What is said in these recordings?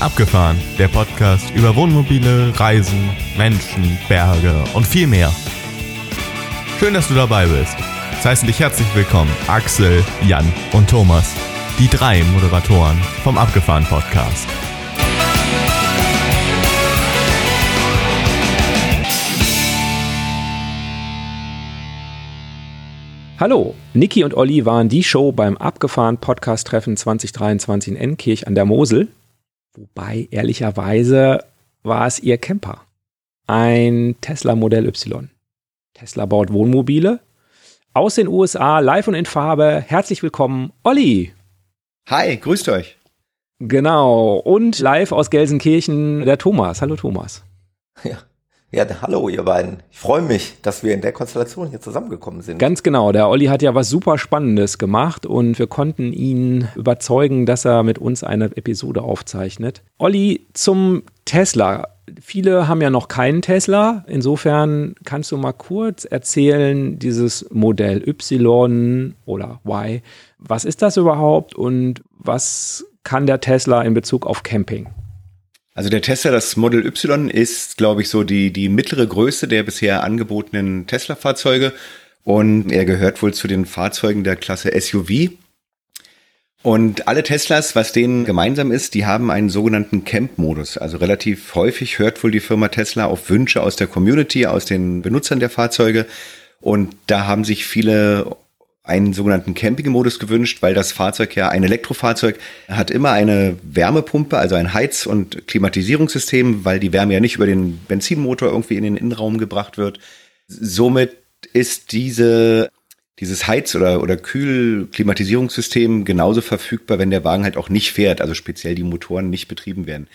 Abgefahren, der Podcast über Wohnmobile, Reisen, Menschen, Berge und viel mehr. Schön, dass du dabei bist. Es heißen dich herzlich willkommen Axel, Jan und Thomas, die drei Moderatoren vom Abgefahren Podcast. Hallo, Niki und Olli waren die Show beim Abgefahren Podcast Treffen 2023 in Enkirch an der Mosel. Wobei, ehrlicherweise, war es ihr Camper. Ein Tesla Modell Y. Tesla baut Wohnmobile. Aus den USA, live und in Farbe. Herzlich willkommen, Olli. Hi, grüßt euch. Genau. Und live aus Gelsenkirchen, der Thomas. Hallo, Thomas. Ja, ja, hallo ihr beiden. Ich freue mich, dass wir in der Konstellation hier zusammengekommen sind. Ganz genau. Der Olli hat ja was super Spannendes gemacht und wir konnten ihn überzeugen, dass er mit uns eine Episode aufzeichnet. Olli, zum Tesla. Viele haben ja noch keinen Tesla. Insofern kannst du mal kurz erzählen, dieses Modell Y oder Y. Was ist das überhaupt und was kann der Tesla in Bezug auf Camping? Also der Tesla, das Model Y, ist, glaube ich, so die, die mittlere Größe der bisher angebotenen Tesla-Fahrzeuge. Und er gehört wohl zu den Fahrzeugen der Klasse SUV. Und alle Teslas, was denen gemeinsam ist, die haben einen sogenannten Camp-Modus. Also relativ häufig hört wohl die Firma Tesla auf Wünsche aus der Community, aus den Benutzern der Fahrzeuge. Und da haben sich viele einen sogenannten Camping-Modus gewünscht, weil das Fahrzeug ja ein Elektrofahrzeug hat immer eine Wärmepumpe, also ein Heiz- und Klimatisierungssystem, weil die Wärme ja nicht über den Benzinmotor irgendwie in den Innenraum gebracht wird. Somit ist diese dieses Heiz- oder, oder Kühl-Klimatisierungssystem genauso verfügbar, wenn der Wagen halt auch nicht fährt, also speziell die Motoren nicht betrieben werden.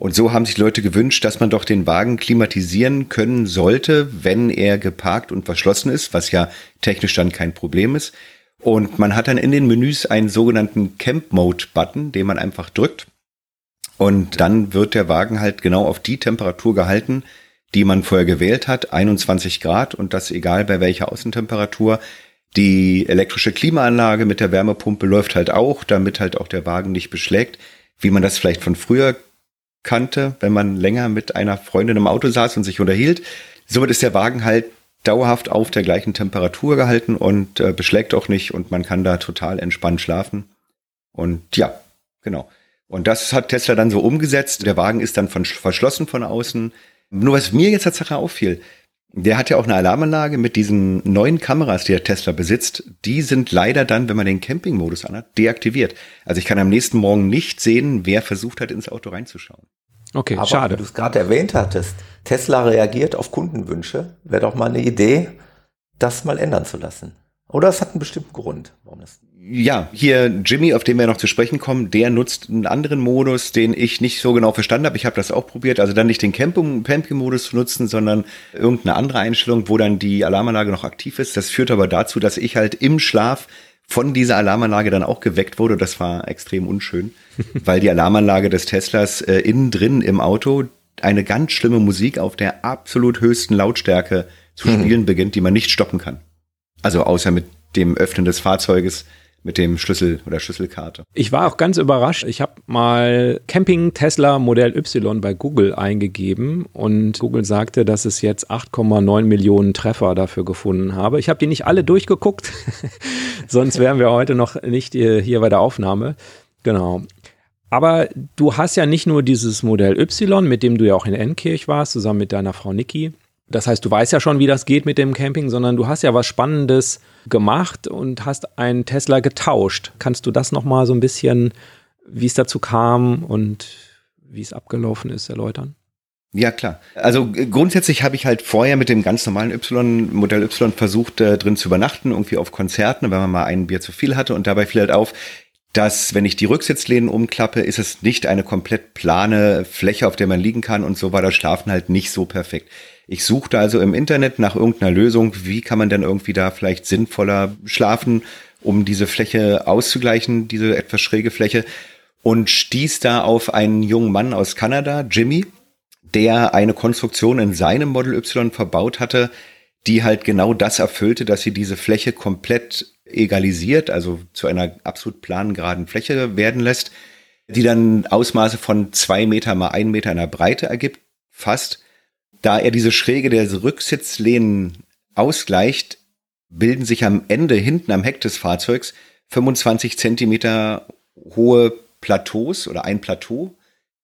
Und so haben sich Leute gewünscht, dass man doch den Wagen klimatisieren können sollte, wenn er geparkt und verschlossen ist, was ja technisch dann kein Problem ist. Und man hat dann in den Menüs einen sogenannten Camp Mode Button, den man einfach drückt. Und dann wird der Wagen halt genau auf die Temperatur gehalten, die man vorher gewählt hat, 21 Grad und das egal bei welcher Außentemperatur. Die elektrische Klimaanlage mit der Wärmepumpe läuft halt auch, damit halt auch der Wagen nicht beschlägt, wie man das vielleicht von früher kannte, wenn man länger mit einer Freundin im Auto saß und sich unterhielt. Somit ist der Wagen halt dauerhaft auf der gleichen Temperatur gehalten und äh, beschlägt auch nicht und man kann da total entspannt schlafen. Und ja, genau. Und das hat Tesla dann so umgesetzt. Der Wagen ist dann von, verschlossen von außen. Nur was mir jetzt tatsächlich auffiel, der hat ja auch eine Alarmanlage mit diesen neuen Kameras, die der Tesla besitzt. Die sind leider dann, wenn man den Campingmodus anhat, deaktiviert. Also ich kann am nächsten Morgen nicht sehen, wer versucht hat, ins Auto reinzuschauen. Okay, Aber schade. du es gerade erwähnt hattest, Tesla reagiert auf Kundenwünsche. Wäre doch mal eine Idee, das mal ändern zu lassen. Oder es hat einen bestimmten Grund, warum das ja, hier Jimmy, auf den wir noch zu sprechen kommen, der nutzt einen anderen Modus, den ich nicht so genau verstanden habe. Ich habe das auch probiert, also dann nicht den Camping-Modus zu nutzen, sondern irgendeine andere Einstellung, wo dann die Alarmanlage noch aktiv ist. Das führt aber dazu, dass ich halt im Schlaf von dieser Alarmanlage dann auch geweckt wurde. Das war extrem unschön, weil die Alarmanlage des Teslas äh, innen drin im Auto eine ganz schlimme Musik auf der absolut höchsten Lautstärke zu mhm. spielen beginnt, die man nicht stoppen kann. Also außer mit dem Öffnen des Fahrzeuges mit dem Schlüssel oder Schlüsselkarte. Ich war auch ganz überrascht. Ich habe mal Camping Tesla Modell Y bei Google eingegeben und Google sagte, dass es jetzt 8,9 Millionen Treffer dafür gefunden habe. Ich habe die nicht alle durchgeguckt, sonst wären wir heute noch nicht hier bei der Aufnahme. Genau. Aber du hast ja nicht nur dieses Modell Y, mit dem du ja auch in Enkirch warst, zusammen mit deiner Frau Niki. Das heißt, du weißt ja schon, wie das geht mit dem Camping, sondern du hast ja was Spannendes gemacht und hast einen Tesla getauscht. Kannst du das nochmal so ein bisschen, wie es dazu kam und wie es abgelaufen ist, erläutern? Ja, klar. Also grundsätzlich habe ich halt vorher mit dem ganz normalen Y, Modell Y versucht, äh, drin zu übernachten, irgendwie auf Konzerten, wenn man mal ein Bier zu viel hatte. Und dabei fiel halt auf, dass wenn ich die Rücksitzlehnen umklappe, ist es nicht eine komplett plane Fläche, auf der man liegen kann. Und so war das Schlafen halt nicht so perfekt. Ich suchte also im Internet nach irgendeiner Lösung, wie kann man denn irgendwie da vielleicht sinnvoller schlafen, um diese Fläche auszugleichen, diese etwas schräge Fläche. Und stieß da auf einen jungen Mann aus Kanada, Jimmy, der eine Konstruktion in seinem Model Y verbaut hatte, die halt genau das erfüllte, dass sie diese Fläche komplett egalisiert, also zu einer absolut plangeraden Fläche werden lässt die dann Ausmaße von zwei Meter mal ein Meter in der Breite ergibt, fast. Da er diese Schräge der Rücksitzlehnen ausgleicht, bilden sich am Ende hinten am Heck des Fahrzeugs 25 Zentimeter hohe Plateaus oder ein Plateau,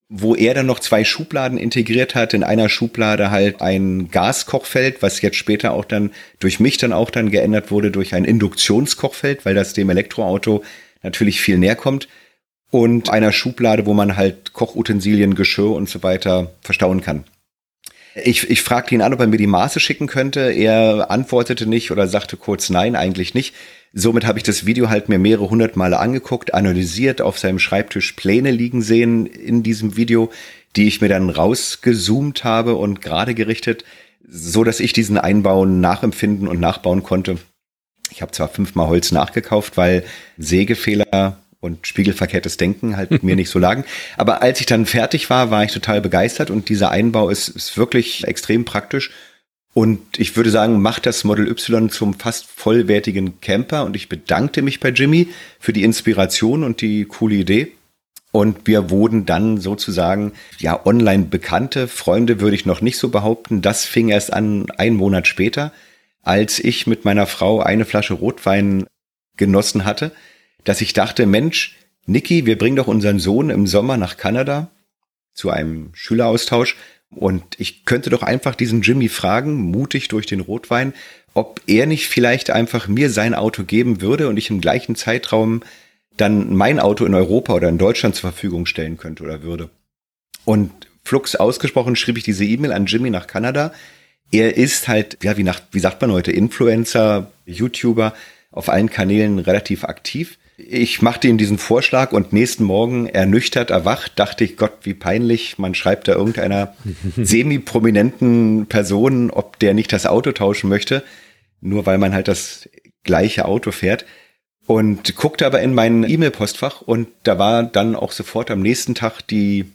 wo er dann noch zwei Schubladen integriert hat. In einer Schublade halt ein Gaskochfeld, was jetzt später auch dann durch mich dann auch dann geändert wurde durch ein Induktionskochfeld, weil das dem Elektroauto natürlich viel näher kommt. Und einer Schublade, wo man halt Kochutensilien, Geschirr und so weiter verstauen kann. Ich, ich fragte ihn an, ob er mir die Maße schicken könnte. Er antwortete nicht oder sagte kurz nein, eigentlich nicht. Somit habe ich das Video halt mir mehrere hundert Male angeguckt, analysiert, auf seinem Schreibtisch Pläne liegen sehen in diesem Video, die ich mir dann rausgezoomt habe und gerade gerichtet, so dass ich diesen Einbau nachempfinden und nachbauen konnte. Ich habe zwar fünfmal Holz nachgekauft, weil Sägefehler und spiegelverkehrtes Denken halt mir nicht so lagen. Aber als ich dann fertig war, war ich total begeistert und dieser Einbau ist, ist wirklich extrem praktisch. Und ich würde sagen, macht das Model Y zum fast vollwertigen Camper. Und ich bedankte mich bei Jimmy für die Inspiration und die coole Idee. Und wir wurden dann sozusagen, ja, online bekannte Freunde, würde ich noch nicht so behaupten. Das fing erst an, einen Monat später, als ich mit meiner Frau eine Flasche Rotwein genossen hatte dass ich dachte, Mensch, Niki, wir bringen doch unseren Sohn im Sommer nach Kanada zu einem Schüleraustausch und ich könnte doch einfach diesen Jimmy fragen, mutig durch den Rotwein, ob er nicht vielleicht einfach mir sein Auto geben würde und ich im gleichen Zeitraum dann mein Auto in Europa oder in Deutschland zur Verfügung stellen könnte oder würde. Und flux ausgesprochen schrieb ich diese E-Mail an Jimmy nach Kanada. Er ist halt, ja, wie, nach, wie sagt man heute, Influencer, YouTuber, auf allen Kanälen relativ aktiv. Ich machte ihm diesen Vorschlag und nächsten Morgen ernüchtert erwacht, dachte ich, Gott, wie peinlich, man schreibt da irgendeiner semi-prominenten Person, ob der nicht das Auto tauschen möchte, nur weil man halt das gleiche Auto fährt. Und guckte aber in mein E-Mail-Postfach und da war dann auch sofort am nächsten Tag die,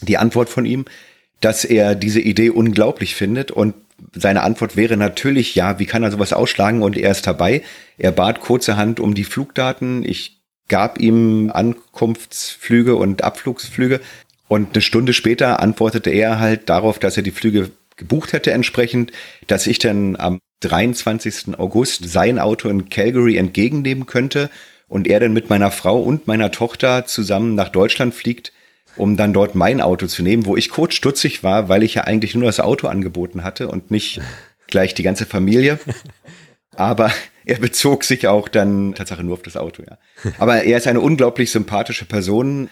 die Antwort von ihm, dass er diese Idee unglaublich findet und seine Antwort wäre natürlich ja, wie kann er sowas ausschlagen und er ist dabei. Er bat kurzerhand um die Flugdaten. Ich gab ihm Ankunftsflüge und Abflugsflüge und eine Stunde später antwortete er halt darauf, dass er die Flüge gebucht hätte entsprechend, dass ich dann am 23. August sein Auto in Calgary entgegennehmen könnte und er dann mit meiner Frau und meiner Tochter zusammen nach Deutschland fliegt um dann dort mein Auto zu nehmen, wo ich kurz stutzig war, weil ich ja eigentlich nur das Auto angeboten hatte und nicht gleich die ganze Familie. Aber er bezog sich auch dann Tatsache nur auf das Auto, ja. Aber er ist eine unglaublich sympathische Person.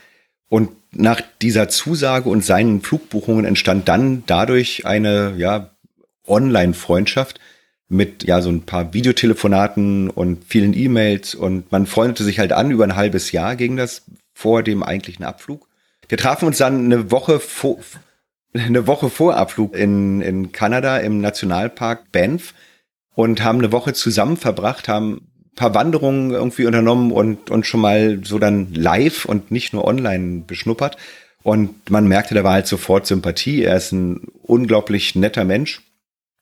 Und nach dieser Zusage und seinen Flugbuchungen entstand dann dadurch eine, ja, Online-Freundschaft mit, ja, so ein paar Videotelefonaten und vielen E-Mails und man freundete sich halt an über ein halbes Jahr gegen das vor dem eigentlichen Abflug. Wir trafen uns dann eine Woche vor, eine Woche vor Abflug in, in Kanada im Nationalpark Banff und haben eine Woche zusammen verbracht, haben ein paar Wanderungen irgendwie unternommen und, und schon mal so dann live und nicht nur online beschnuppert. Und man merkte, da war halt sofort Sympathie. Er ist ein unglaublich netter Mensch.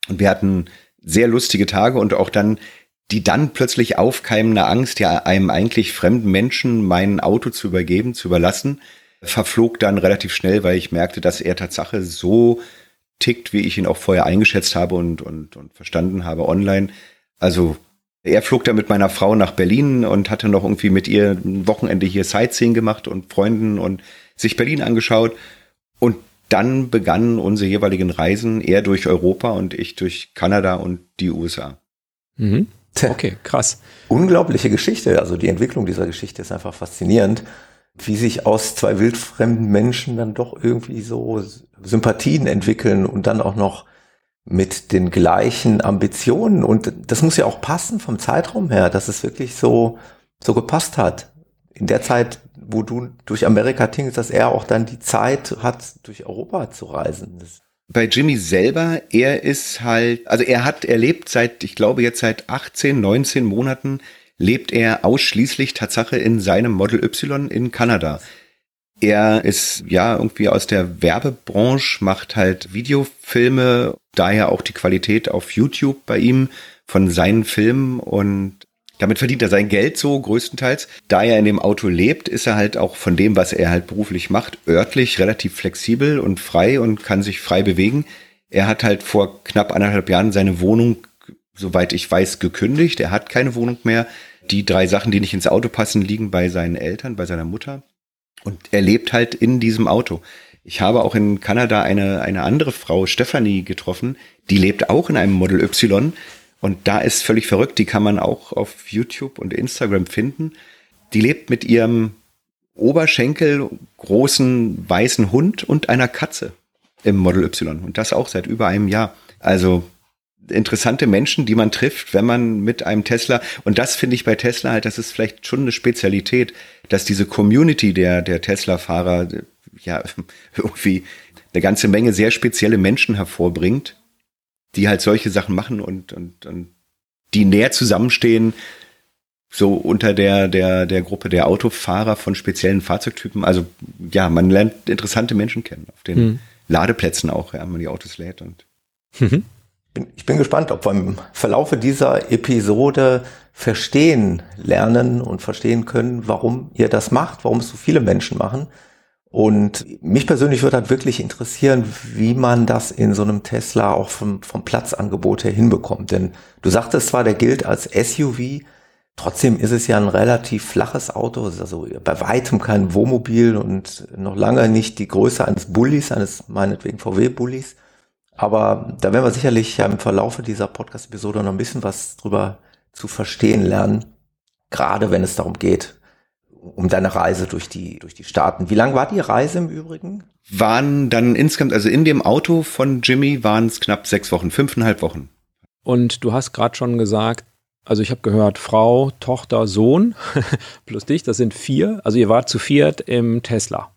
Und wir hatten sehr lustige Tage und auch dann die dann plötzlich aufkeimende Angst, ja, einem eigentlich fremden Menschen mein Auto zu übergeben, zu überlassen, verflog dann relativ schnell, weil ich merkte, dass er Tatsache so tickt, wie ich ihn auch vorher eingeschätzt habe und, und, und verstanden habe online. Also er flog dann mit meiner Frau nach Berlin und hatte noch irgendwie mit ihr ein Wochenende hier Sightseeing gemacht und Freunden und sich Berlin angeschaut. Und dann begannen unsere jeweiligen Reisen, er durch Europa und ich durch Kanada und die USA. Mhm. Okay, krass. Unglaubliche Geschichte. Also die Entwicklung dieser Geschichte ist einfach faszinierend wie sich aus zwei wildfremden Menschen dann doch irgendwie so Sympathien entwickeln und dann auch noch mit den gleichen Ambitionen. Und das muss ja auch passen vom Zeitraum her, dass es wirklich so, so gepasst hat. In der Zeit, wo du durch Amerika tingst, dass er auch dann die Zeit hat, durch Europa zu reisen. Bei Jimmy selber, er ist halt, also er hat erlebt seit, ich glaube jetzt seit 18, 19 Monaten lebt er ausschließlich Tatsache in seinem Model Y in Kanada. Er ist ja irgendwie aus der Werbebranche, macht halt Videofilme, daher auch die Qualität auf YouTube bei ihm von seinen Filmen und Damit verdient er sein Geld so größtenteils. Da er in dem Auto lebt, ist er halt auch von dem, was er halt beruflich macht, örtlich relativ flexibel und frei und kann sich frei bewegen. Er hat halt vor knapp anderthalb Jahren seine Wohnung, soweit ich weiß, gekündigt. Er hat keine Wohnung mehr. Die drei Sachen, die nicht ins Auto passen, liegen bei seinen Eltern, bei seiner Mutter. Und er lebt halt in diesem Auto. Ich habe auch in Kanada eine, eine andere Frau, Stephanie, getroffen. Die lebt auch in einem Model Y und da ist völlig verrückt, die kann man auch auf YouTube und Instagram finden. Die lebt mit ihrem Oberschenkel großen weißen Hund und einer Katze im Model Y. Und das auch seit über einem Jahr. Also interessante Menschen, die man trifft, wenn man mit einem Tesla, und das finde ich bei Tesla halt, das ist vielleicht schon eine Spezialität, dass diese Community der, der Tesla-Fahrer ja irgendwie eine ganze Menge sehr spezielle Menschen hervorbringt, die halt solche Sachen machen und, und, und die näher zusammenstehen, so unter der, der, der Gruppe der Autofahrer von speziellen Fahrzeugtypen. Also ja, man lernt interessante Menschen kennen auf den mhm. Ladeplätzen auch, ja, wenn man die Autos lädt und. Mhm. Ich bin gespannt, ob wir im Verlaufe dieser Episode verstehen lernen und verstehen können, warum ihr das macht, warum es so viele Menschen machen und mich persönlich würde halt wirklich interessieren, wie man das in so einem Tesla auch vom, vom Platzangebot her hinbekommt. Denn du sagtest zwar, der gilt als SUV, trotzdem ist es ja ein relativ flaches Auto, es ist also bei weitem kein Wohnmobil und noch lange nicht die Größe eines Bullis, eines meinetwegen VW-Bullis. Aber da werden wir sicherlich ja im Verlaufe dieser Podcast-Episode noch ein bisschen was drüber zu verstehen lernen, gerade wenn es darum geht, um deine Reise durch die, durch die Staaten. Wie lang war die Reise im Übrigen? Waren dann insgesamt, also in dem Auto von Jimmy waren es knapp sechs Wochen, fünfeinhalb Wochen. Und du hast gerade schon gesagt, also ich habe gehört, Frau, Tochter, Sohn plus dich, das sind vier. Also ihr wart zu viert im Tesla.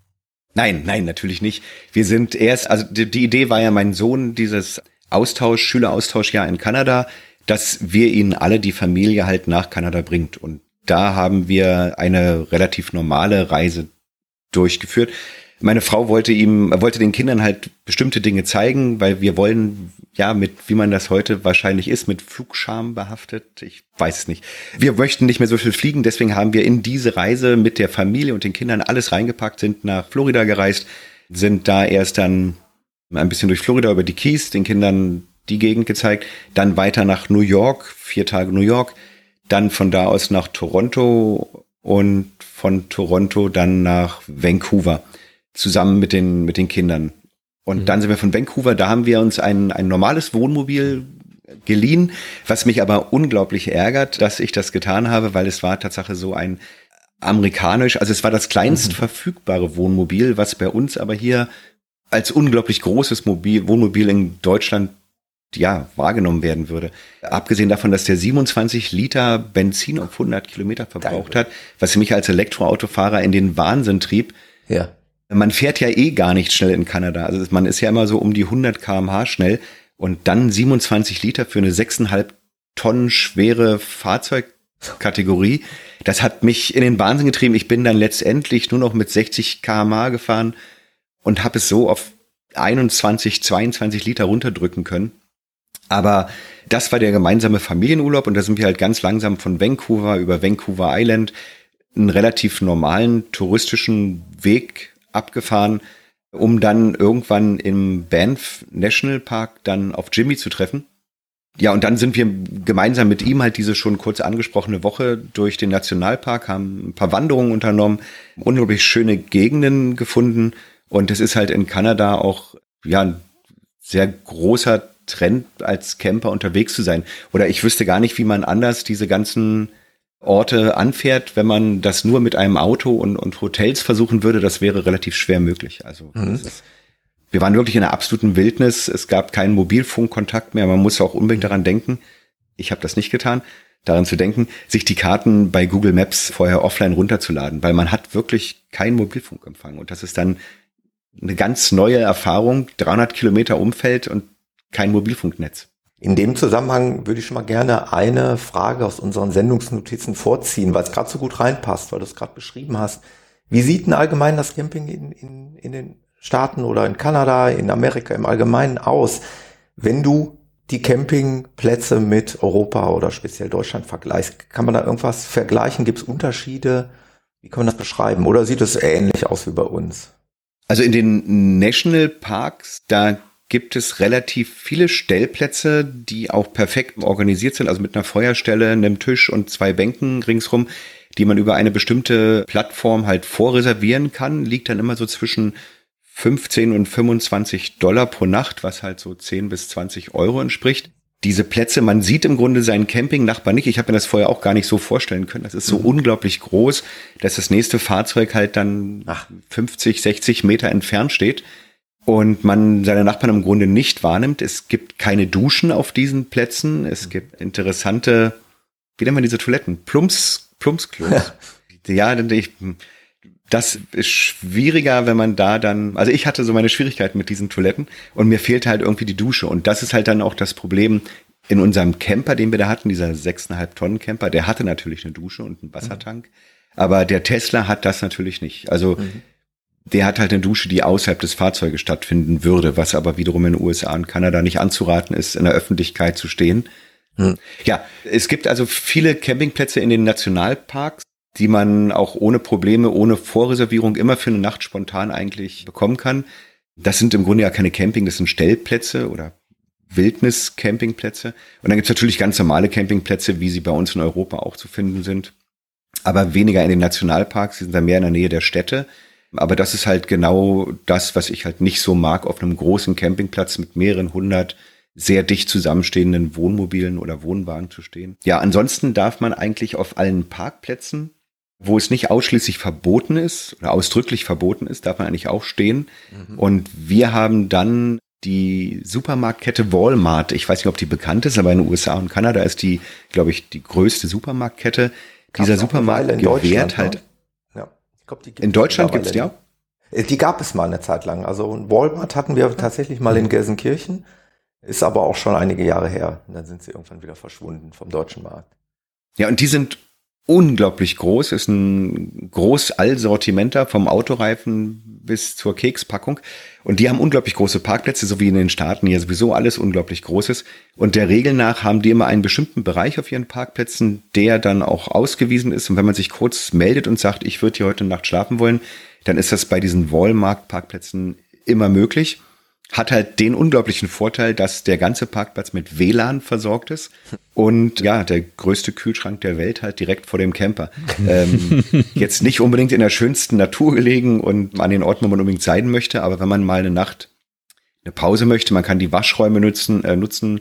Nein, nein, natürlich nicht. Wir sind erst, also die, die Idee war ja mein Sohn, dieses Austausch, Schüleraustauschjahr in Kanada, dass wir ihn alle die Familie halt nach Kanada bringt. Und da haben wir eine relativ normale Reise durchgeführt. Meine Frau wollte ihm, wollte den Kindern halt bestimmte Dinge zeigen, weil wir wollen, ja, mit, wie man das heute wahrscheinlich ist, mit Flugscham behaftet. Ich weiß es nicht. Wir möchten nicht mehr so viel fliegen, deswegen haben wir in diese Reise mit der Familie und den Kindern alles reingepackt, sind nach Florida gereist, sind da erst dann ein bisschen durch Florida über die Keys, den Kindern die Gegend gezeigt, dann weiter nach New York, vier Tage New York, dann von da aus nach Toronto und von Toronto dann nach Vancouver zusammen mit den, mit den Kindern. Und mhm. dann sind wir von Vancouver, da haben wir uns ein, ein normales Wohnmobil geliehen, was mich aber unglaublich ärgert, dass ich das getan habe, weil es war tatsächlich so ein amerikanisch, also es war das kleinst mhm. verfügbare Wohnmobil, was bei uns aber hier als unglaublich großes Mobil, Wohnmobil in Deutschland ja, wahrgenommen werden würde. Abgesehen davon, dass der 27 Liter Benzin auf 100 Kilometer verbraucht Danke. hat, was mich als Elektroautofahrer in den Wahnsinn trieb. Ja. Man fährt ja eh gar nicht schnell in Kanada. Also man ist ja immer so um die 100 kmh schnell und dann 27 Liter für eine 6,5 Tonnen schwere Fahrzeugkategorie. Das hat mich in den Wahnsinn getrieben. Ich bin dann letztendlich nur noch mit 60 kmh gefahren und habe es so auf 21, 22 Liter runterdrücken können. Aber das war der gemeinsame Familienurlaub und da sind wir halt ganz langsam von Vancouver über Vancouver Island einen relativ normalen touristischen Weg abgefahren, um dann irgendwann im Banff National Park dann auf Jimmy zu treffen. Ja, und dann sind wir gemeinsam mit ihm halt diese schon kurz angesprochene Woche durch den Nationalpark, haben ein paar Wanderungen unternommen, unglaublich schöne Gegenden gefunden. Und es ist halt in Kanada auch, ja, ein sehr großer Trend, als Camper unterwegs zu sein. Oder ich wüsste gar nicht, wie man anders diese ganzen Orte anfährt, wenn man das nur mit einem Auto und, und Hotels versuchen würde. Das wäre relativ schwer möglich. Also mhm. ist, wir waren wirklich in einer absoluten Wildnis. Es gab keinen Mobilfunkkontakt mehr. Man muss auch unbedingt daran denken. Ich habe das nicht getan daran zu denken, sich die Karten bei Google Maps vorher offline runterzuladen, weil man hat wirklich keinen Mobilfunkempfang und das ist dann eine ganz neue Erfahrung, 300 Kilometer Umfeld und kein Mobilfunknetz. In dem Zusammenhang würde ich schon mal gerne eine Frage aus unseren Sendungsnotizen vorziehen, weil es gerade so gut reinpasst, weil du es gerade beschrieben hast. Wie sieht denn allgemein das Camping in, in, in den Staaten oder in Kanada, in Amerika im Allgemeinen aus, wenn du die Campingplätze mit Europa oder speziell Deutschland vergleichst, kann man da irgendwas vergleichen? Gibt es Unterschiede? Wie kann man das beschreiben? Oder sieht es ähnlich aus wie bei uns? Also in den Nationalparks, da gibt es relativ viele Stellplätze, die auch perfekt organisiert sind, also mit einer Feuerstelle, einem Tisch und zwei Bänken ringsrum, die man über eine bestimmte Plattform halt vorreservieren kann, liegt dann immer so zwischen 15 und 25 Dollar pro Nacht, was halt so 10 bis 20 Euro entspricht. Diese Plätze, man sieht im Grunde seinen Campingnachbar nicht. Ich habe mir das vorher auch gar nicht so vorstellen können. Das ist so mhm. unglaublich groß, dass das nächste Fahrzeug halt dann Ach. 50, 60 Meter entfernt steht und man seine Nachbarn im Grunde nicht wahrnimmt. Es gibt keine Duschen auf diesen Plätzen. Es mhm. gibt interessante, wie nennen wir diese Toiletten? Plumps, Plumpsklos. ja, ich, das ist schwieriger, wenn man da dann, also ich hatte so meine Schwierigkeiten mit diesen Toiletten und mir fehlte halt irgendwie die Dusche. Und das ist halt dann auch das Problem in unserem Camper, den wir da hatten, dieser 6,5 Tonnen Camper, der hatte natürlich eine Dusche und einen Wassertank. Aber der Tesla hat das natürlich nicht. Also mhm. Der hat halt eine Dusche, die außerhalb des Fahrzeuges stattfinden würde, was aber wiederum in den USA und Kanada nicht anzuraten ist, in der Öffentlichkeit zu stehen. Mhm. Ja, es gibt also viele Campingplätze in den Nationalparks die man auch ohne Probleme, ohne Vorreservierung immer für eine Nacht spontan eigentlich bekommen kann. Das sind im Grunde ja keine Camping, das sind Stellplätze oder Wildnis-Campingplätze. Und dann gibt's natürlich ganz normale Campingplätze, wie sie bei uns in Europa auch zu finden sind. Aber weniger in den Nationalparks, sie sind da mehr in der Nähe der Städte. Aber das ist halt genau das, was ich halt nicht so mag, auf einem großen Campingplatz mit mehreren hundert sehr dicht zusammenstehenden Wohnmobilen oder Wohnwagen zu stehen. Ja, ansonsten darf man eigentlich auf allen Parkplätzen wo es nicht ausschließlich verboten ist oder ausdrücklich verboten ist, darf man eigentlich auch stehen. Mhm. Und wir haben dann die Supermarktkette Walmart, ich weiß nicht, ob die bekannt ist, aber in den USA und Kanada ist die, glaube ich, die größte Supermarktkette. Dieser Supermarkt gewährt halt. Glaub, die in Deutschland gibt's die auch? Äh, die gab es mal eine Zeit lang. Also Walmart hatten wir tatsächlich mal in mhm. Gelsenkirchen, ist aber auch schon einige Jahre her. Und dann sind sie irgendwann wieder verschwunden vom deutschen Markt. Ja, und die sind unglaublich groß, ist ein groß Allsortimenter vom Autoreifen bis zur Kekspackung. Und die haben unglaublich große Parkplätze, so wie in den Staaten hier sowieso alles unglaublich groß ist. Und der Regel nach haben die immer einen bestimmten Bereich auf ihren Parkplätzen, der dann auch ausgewiesen ist. Und wenn man sich kurz meldet und sagt, ich würde hier heute Nacht schlafen wollen, dann ist das bei diesen Walmart-Parkplätzen immer möglich. Hat halt den unglaublichen Vorteil, dass der ganze Parkplatz mit WLAN versorgt ist und ja, der größte Kühlschrank der Welt halt direkt vor dem Camper. ähm, jetzt nicht unbedingt in der schönsten Natur gelegen und an den Orten, wo man unbedingt sein möchte, aber wenn man mal eine Nacht eine Pause möchte, man kann die Waschräume nutzen, äh, nutzen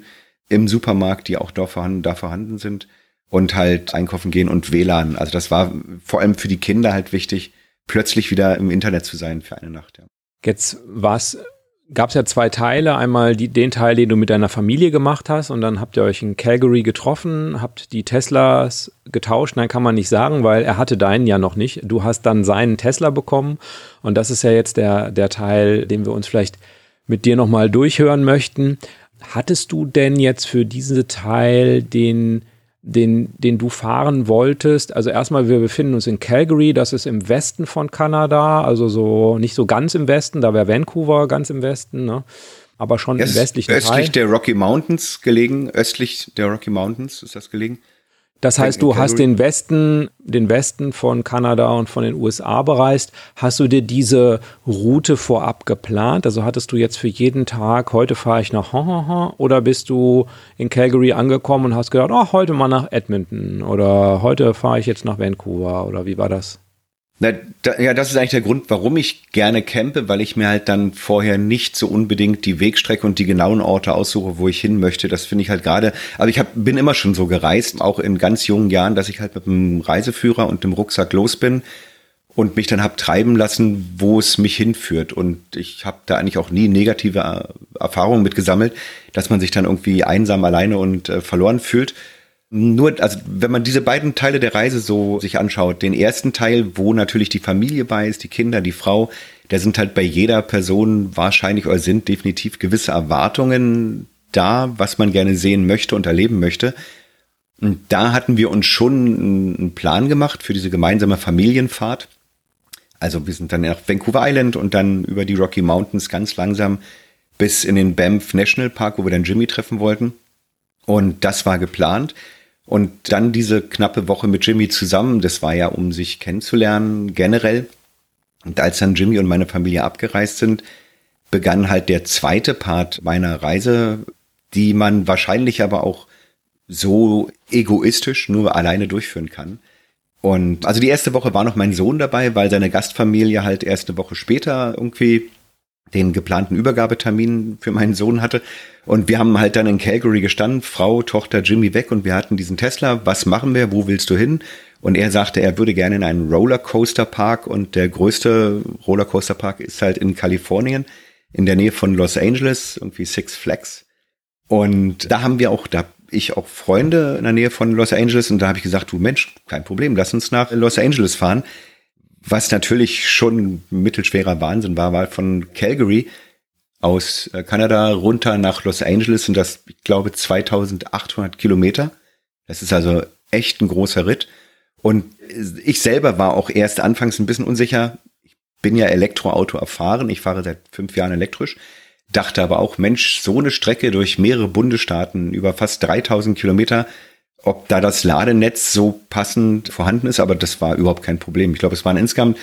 im Supermarkt, die auch da vorhanden, da vorhanden sind und halt einkaufen gehen und WLAN. Also das war vor allem für die Kinder halt wichtig, plötzlich wieder im Internet zu sein für eine Nacht. Ja. Jetzt war es gab es ja zwei Teile. Einmal die, den Teil, den du mit deiner Familie gemacht hast und dann habt ihr euch in Calgary getroffen, habt die Teslas getauscht. Nein, kann man nicht sagen, weil er hatte deinen ja noch nicht. Du hast dann seinen Tesla bekommen und das ist ja jetzt der, der Teil, den wir uns vielleicht mit dir nochmal durchhören möchten. Hattest du denn jetzt für diesen Teil den den, den du fahren wolltest. Also erstmal, wir befinden uns in Calgary, das ist im Westen von Kanada, also so nicht so ganz im Westen, da wäre Vancouver ganz im Westen, ne? aber schon im westlichen östlich Teil. Östlich der Rocky Mountains gelegen, östlich der Rocky Mountains ist das gelegen. Das heißt, du hast den Westen, den Westen von Kanada und von den USA bereist. Hast du dir diese Route vorab geplant? Also hattest du jetzt für jeden Tag, heute fahre ich nach Honhonhon oder bist du in Calgary angekommen und hast gedacht, oh, heute mal nach Edmonton oder heute fahre ich jetzt nach Vancouver oder wie war das? Na, da, ja, das ist eigentlich der Grund, warum ich gerne campe, weil ich mir halt dann vorher nicht so unbedingt die Wegstrecke und die genauen Orte aussuche, wo ich hin möchte. Das finde ich halt gerade. Aber ich hab, bin immer schon so gereist, auch in ganz jungen Jahren, dass ich halt mit einem Reiseführer und dem Rucksack los bin und mich dann hab treiben lassen, wo es mich hinführt. Und ich habe da eigentlich auch nie negative Erfahrungen mit gesammelt, dass man sich dann irgendwie einsam alleine und äh, verloren fühlt. Nur, also wenn man diese beiden Teile der Reise so sich anschaut, den ersten Teil, wo natürlich die Familie bei ist, die Kinder, die Frau, da sind halt bei jeder Person wahrscheinlich oder sind definitiv gewisse Erwartungen da, was man gerne sehen möchte und erleben möchte. Und da hatten wir uns schon einen Plan gemacht für diese gemeinsame Familienfahrt. Also wir sind dann nach Vancouver Island und dann über die Rocky Mountains ganz langsam bis in den Banff National Park, wo wir dann Jimmy treffen wollten. Und das war geplant. Und dann diese knappe Woche mit Jimmy zusammen, das war ja, um sich kennenzulernen, generell. Und als dann Jimmy und meine Familie abgereist sind, begann halt der zweite Part meiner Reise, die man wahrscheinlich aber auch so egoistisch nur alleine durchführen kann. Und also die erste Woche war noch mein Sohn dabei, weil seine Gastfamilie halt erste Woche später irgendwie den geplanten Übergabetermin für meinen Sohn hatte. Und wir haben halt dann in Calgary gestanden, Frau, Tochter, Jimmy weg und wir hatten diesen Tesla. Was machen wir? Wo willst du hin? Und er sagte, er würde gerne in einen Rollercoaster-Park und der größte Rollercoaster-Park ist halt in Kalifornien, in der Nähe von Los Angeles, irgendwie Six Flags. Und da haben wir auch, da ich auch Freunde in der Nähe von Los Angeles und da habe ich gesagt, du Mensch, kein Problem, lass uns nach Los Angeles fahren. Was natürlich schon mittelschwerer Wahnsinn war, weil von Calgary aus äh, Kanada runter nach Los Angeles sind das, ich glaube, 2800 Kilometer. Das ist also echt ein großer Ritt. Und ich selber war auch erst anfangs ein bisschen unsicher. Ich bin ja Elektroauto erfahren. Ich fahre seit fünf Jahren elektrisch. Dachte aber auch, Mensch, so eine Strecke durch mehrere Bundesstaaten über fast 3000 Kilometer, ob da das Ladenetz so passend vorhanden ist, aber das war überhaupt kein Problem. Ich glaube, es waren insgesamt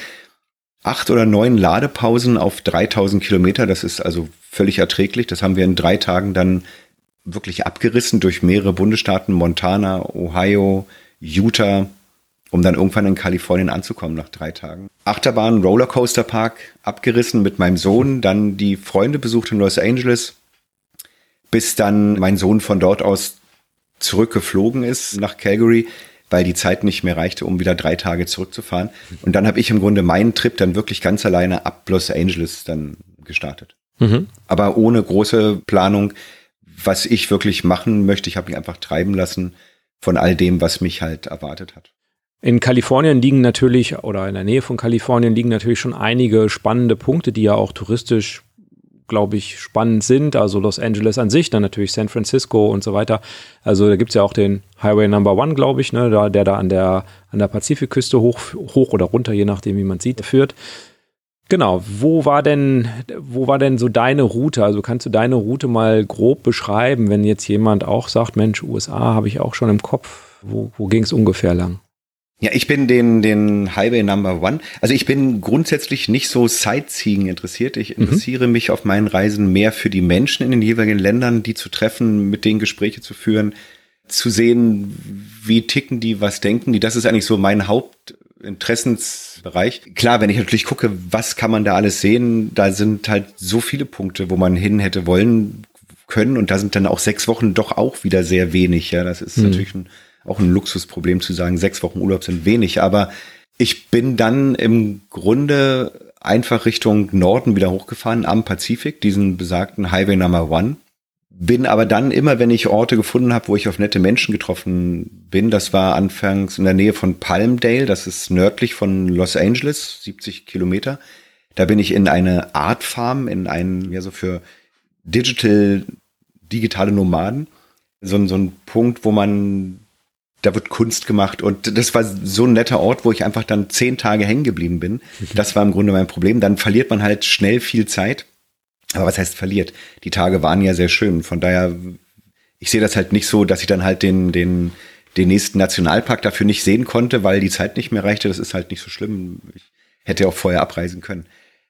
acht oder neun Ladepausen auf 3000 Kilometer. Das ist also völlig erträglich. Das haben wir in drei Tagen dann wirklich abgerissen durch mehrere Bundesstaaten, Montana, Ohio, Utah, um dann irgendwann in Kalifornien anzukommen nach drei Tagen. Achterbahn, Rollercoaster Park abgerissen mit meinem Sohn, dann die Freunde besucht in Los Angeles, bis dann mein Sohn von dort aus zurückgeflogen ist nach Calgary, weil die Zeit nicht mehr reichte, um wieder drei Tage zurückzufahren. Und dann habe ich im Grunde meinen Trip dann wirklich ganz alleine ab Los Angeles dann gestartet. Mhm. Aber ohne große Planung, was ich wirklich machen möchte. Ich habe mich einfach treiben lassen von all dem, was mich halt erwartet hat. In Kalifornien liegen natürlich, oder in der Nähe von Kalifornien liegen natürlich schon einige spannende Punkte, die ja auch touristisch glaube ich, spannend sind. Also Los Angeles an sich, dann natürlich San Francisco und so weiter. Also da gibt es ja auch den Highway Number One, glaube ich, ne, da, der da an der, an der Pazifikküste hoch, hoch oder runter, je nachdem, wie man sieht, führt. Genau, wo war denn, wo war denn so deine Route? Also kannst du deine Route mal grob beschreiben, wenn jetzt jemand auch sagt, Mensch, USA habe ich auch schon im Kopf. Wo, wo ging es ungefähr lang? Ja, ich bin den, den Highway Number One. Also ich bin grundsätzlich nicht so Sightseeing interessiert. Ich mhm. interessiere mhm. mich auf meinen Reisen mehr für die Menschen in den jeweiligen Ländern, die zu treffen, mit denen Gespräche zu führen, zu sehen, wie ticken die, was denken die. Das ist eigentlich so mein Hauptinteressensbereich. Klar, wenn ich natürlich gucke, was kann man da alles sehen, da sind halt so viele Punkte, wo man hin hätte wollen können. Und da sind dann auch sechs Wochen doch auch wieder sehr wenig. Ja, das ist mhm. natürlich ein auch ein Luxusproblem zu sagen, sechs Wochen Urlaub sind wenig. Aber ich bin dann im Grunde einfach Richtung Norden wieder hochgefahren am Pazifik, diesen besagten Highway Number One. Bin aber dann immer, wenn ich Orte gefunden habe, wo ich auf nette Menschen getroffen bin, das war anfangs in der Nähe von Palmdale, das ist nördlich von Los Angeles, 70 Kilometer. Da bin ich in eine Art Farm, in einen, ja so für Digital, digitale Nomaden. So, so ein Punkt, wo man da wird Kunst gemacht und das war so ein netter Ort, wo ich einfach dann zehn Tage hängen geblieben bin. Das war im Grunde mein Problem. Dann verliert man halt schnell viel Zeit. Aber was heißt verliert? Die Tage waren ja sehr schön. Von daher, ich sehe das halt nicht so, dass ich dann halt den, den, den nächsten Nationalpark dafür nicht sehen konnte, weil die Zeit nicht mehr reichte. Das ist halt nicht so schlimm. Ich hätte auch vorher abreisen können.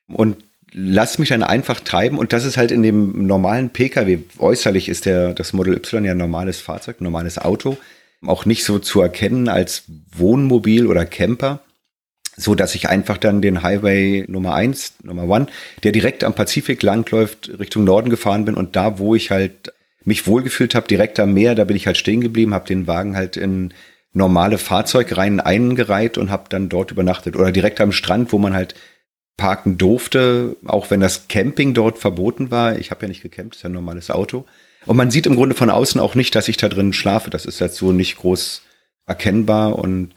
Und lass mich dann einfach treiben und das ist halt in dem normalen Pkw äußerlich ist der das Model Y ja ein normales Fahrzeug, ein normales Auto auch nicht so zu erkennen als Wohnmobil oder Camper, so dass ich einfach dann den Highway Nummer eins, Nummer one, der direkt am Pazifik langläuft, Richtung Norden gefahren bin und da, wo ich halt mich wohlgefühlt habe, direkt am Meer, da bin ich halt stehen geblieben, habe den Wagen halt in normale Fahrzeugreihen eingereiht und habe dann dort übernachtet oder direkt am Strand, wo man halt parken durfte, auch wenn das Camping dort verboten war. Ich habe ja nicht gecampt, ist ja ein normales Auto. Und man sieht im Grunde von außen auch nicht, dass ich da drin schlafe. Das ist jetzt so nicht groß erkennbar und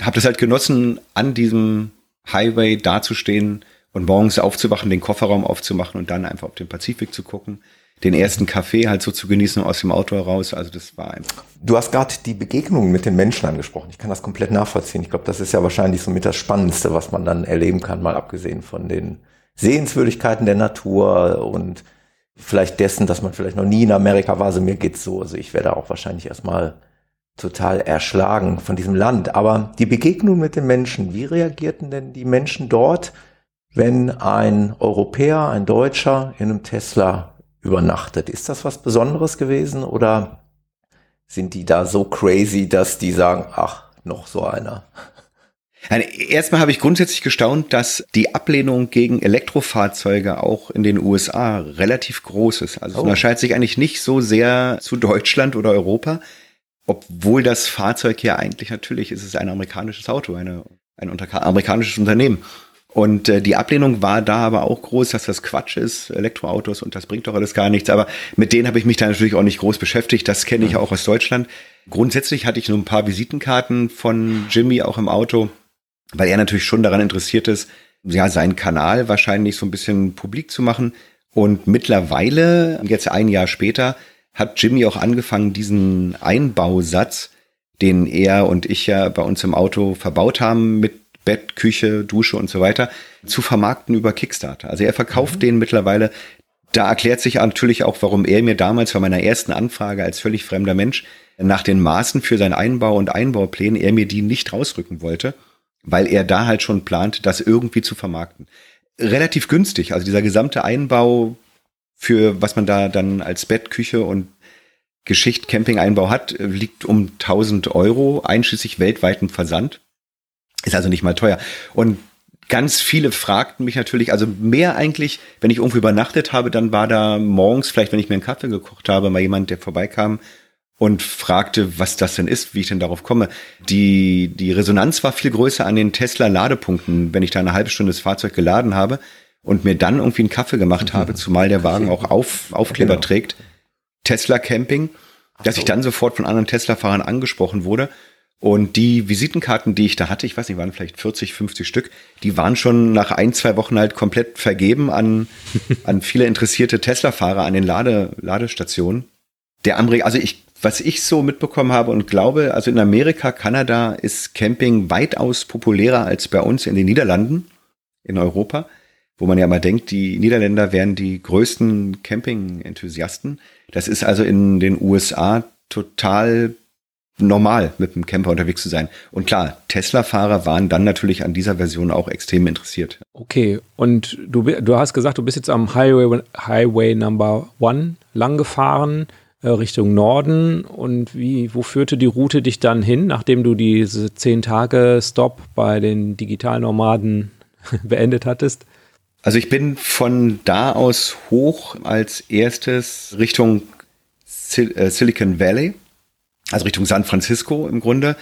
habe das halt genossen, an diesem Highway dazustehen und morgens aufzuwachen, den Kofferraum aufzumachen und dann einfach auf den Pazifik zu gucken, den ersten Kaffee halt so zu genießen aus dem Auto heraus. Also das war einfach. Du hast gerade die Begegnung mit den Menschen angesprochen. Ich kann das komplett nachvollziehen. Ich glaube, das ist ja wahrscheinlich so mit das Spannendste, was man dann erleben kann, mal abgesehen von den Sehenswürdigkeiten der Natur und vielleicht dessen, dass man vielleicht noch nie in Amerika war. Also mir geht's so. Also ich werde auch wahrscheinlich erstmal total erschlagen von diesem Land. Aber die Begegnung mit den Menschen, wie reagierten denn die Menschen dort, wenn ein Europäer, ein Deutscher in einem Tesla übernachtet? Ist das was Besonderes gewesen oder sind die da so crazy, dass die sagen, ach, noch so einer? Erstmal habe ich grundsätzlich gestaunt, dass die Ablehnung gegen Elektrofahrzeuge auch in den USA relativ groß ist. Also oh. es unterscheidet sich eigentlich nicht so sehr zu Deutschland oder Europa, obwohl das Fahrzeug ja eigentlich natürlich ist es ein amerikanisches Auto, eine, ein amerikanisches Unternehmen. Und äh, die Ablehnung war da aber auch groß, dass das Quatsch ist, Elektroautos und das bringt doch alles gar nichts. Aber mit denen habe ich mich da natürlich auch nicht groß beschäftigt. Das kenne ich ja auch aus Deutschland. Grundsätzlich hatte ich nur ein paar Visitenkarten von Jimmy auch im Auto, weil er natürlich schon daran interessiert ist, ja, seinen Kanal wahrscheinlich so ein bisschen publik zu machen. Und mittlerweile, jetzt ein Jahr später, hat Jimmy auch angefangen, diesen Einbausatz, den er und ich ja bei uns im Auto verbaut haben mit Bett, Küche, Dusche und so weiter, zu vermarkten über Kickstarter. Also er verkauft mhm. den mittlerweile. Da erklärt sich natürlich auch, warum er mir damals bei meiner ersten Anfrage als völlig fremder Mensch nach den Maßen für sein Einbau und Einbaupläne er mir die nicht rausrücken wollte, weil er da halt schon plant, das irgendwie zu vermarkten. Relativ günstig, also dieser gesamte Einbau für was man da dann als Bett, Küche und Geschicht Camping-Einbau hat, liegt um 1000 Euro, einschließlich weltweiten Versand. Ist also nicht mal teuer. Und ganz viele fragten mich natürlich, also mehr eigentlich, wenn ich irgendwo übernachtet habe, dann war da morgens, vielleicht wenn ich mir einen Kaffee gekocht habe, mal jemand, der vorbeikam und fragte, was das denn ist, wie ich denn darauf komme. Die, die Resonanz war viel größer an den Tesla-Ladepunkten, wenn ich da eine halbe Stunde das Fahrzeug geladen habe und mir dann irgendwie einen Kaffee gemacht habe, zumal der Wagen auch auf, Aufkleber genau. trägt. Tesla Camping, dass ich dann sofort von anderen Tesla-Fahrern angesprochen wurde. Und die Visitenkarten, die ich da hatte, ich weiß nicht, waren vielleicht 40, 50 Stück, die waren schon nach ein, zwei Wochen halt komplett vergeben an, an viele interessierte Tesla-Fahrer an den Lade, Ladestationen. Der Amerika, also ich, was ich so mitbekommen habe und glaube, also in Amerika, Kanada ist Camping weitaus populärer als bei uns in den Niederlanden, in Europa wo man ja mal denkt, die Niederländer wären die größten Camping-Enthusiasten. Das ist also in den USA total normal, mit dem Camper unterwegs zu sein. Und klar, Tesla-Fahrer waren dann natürlich an dieser Version auch extrem interessiert. Okay, und du, du hast gesagt, du bist jetzt am Highway, Highway Number One lang gefahren Richtung Norden. Und wie, wo führte die Route dich dann hin, nachdem du diese zehn Tage Stop bei den Digitalnomaden beendet hattest? Also ich bin von da aus hoch als erstes Richtung Sil äh, Silicon Valley, also Richtung San Francisco im Grunde.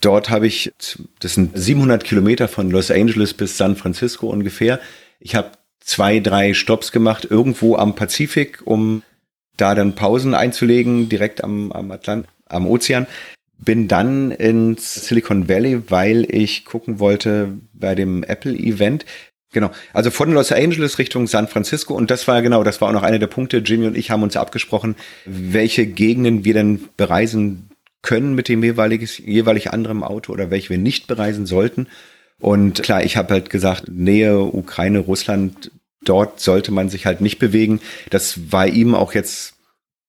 Dort habe ich, das sind 700 Kilometer von Los Angeles bis San Francisco ungefähr. Ich habe zwei, drei Stops gemacht irgendwo am Pazifik, um da dann Pausen einzulegen, direkt am, am Atlant, am Ozean. Bin dann ins Silicon Valley, weil ich gucken wollte bei dem Apple-Event. Genau, also von Los Angeles Richtung San Francisco und das war genau, das war auch noch einer der Punkte. Jimmy und ich haben uns abgesprochen, welche Gegenden wir denn bereisen können mit dem jeweiliges, jeweilig anderen Auto oder welche wir nicht bereisen sollten. Und klar, ich habe halt gesagt, Nähe Ukraine, Russland, dort sollte man sich halt nicht bewegen. Das war ihm auch jetzt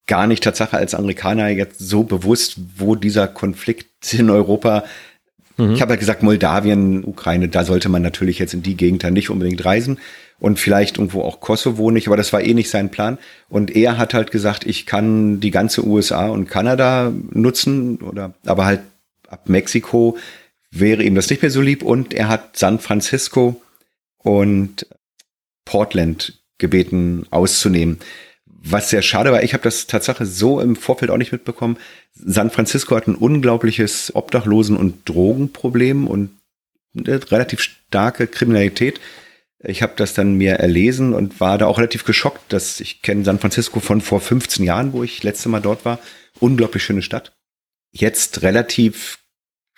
gar nicht Tatsache als Amerikaner jetzt so bewusst, wo dieser Konflikt in Europa Mhm. Ich habe halt gesagt, Moldawien, Ukraine, da sollte man natürlich jetzt in die Gegend dann nicht unbedingt reisen und vielleicht irgendwo auch Kosovo nicht, aber das war eh nicht sein Plan. Und er hat halt gesagt, ich kann die ganze USA und Kanada nutzen oder aber halt ab Mexiko wäre ihm das nicht mehr so lieb und er hat San Francisco und Portland gebeten auszunehmen. Was sehr schade war, ich habe das Tatsache so im Vorfeld auch nicht mitbekommen. San Francisco hat ein unglaubliches Obdachlosen- und Drogenproblem und eine relativ starke Kriminalität. Ich habe das dann mir erlesen und war da auch relativ geschockt, dass ich kenne San Francisco von vor 15 Jahren, wo ich letzte Mal dort war. Unglaublich schöne Stadt. Jetzt relativ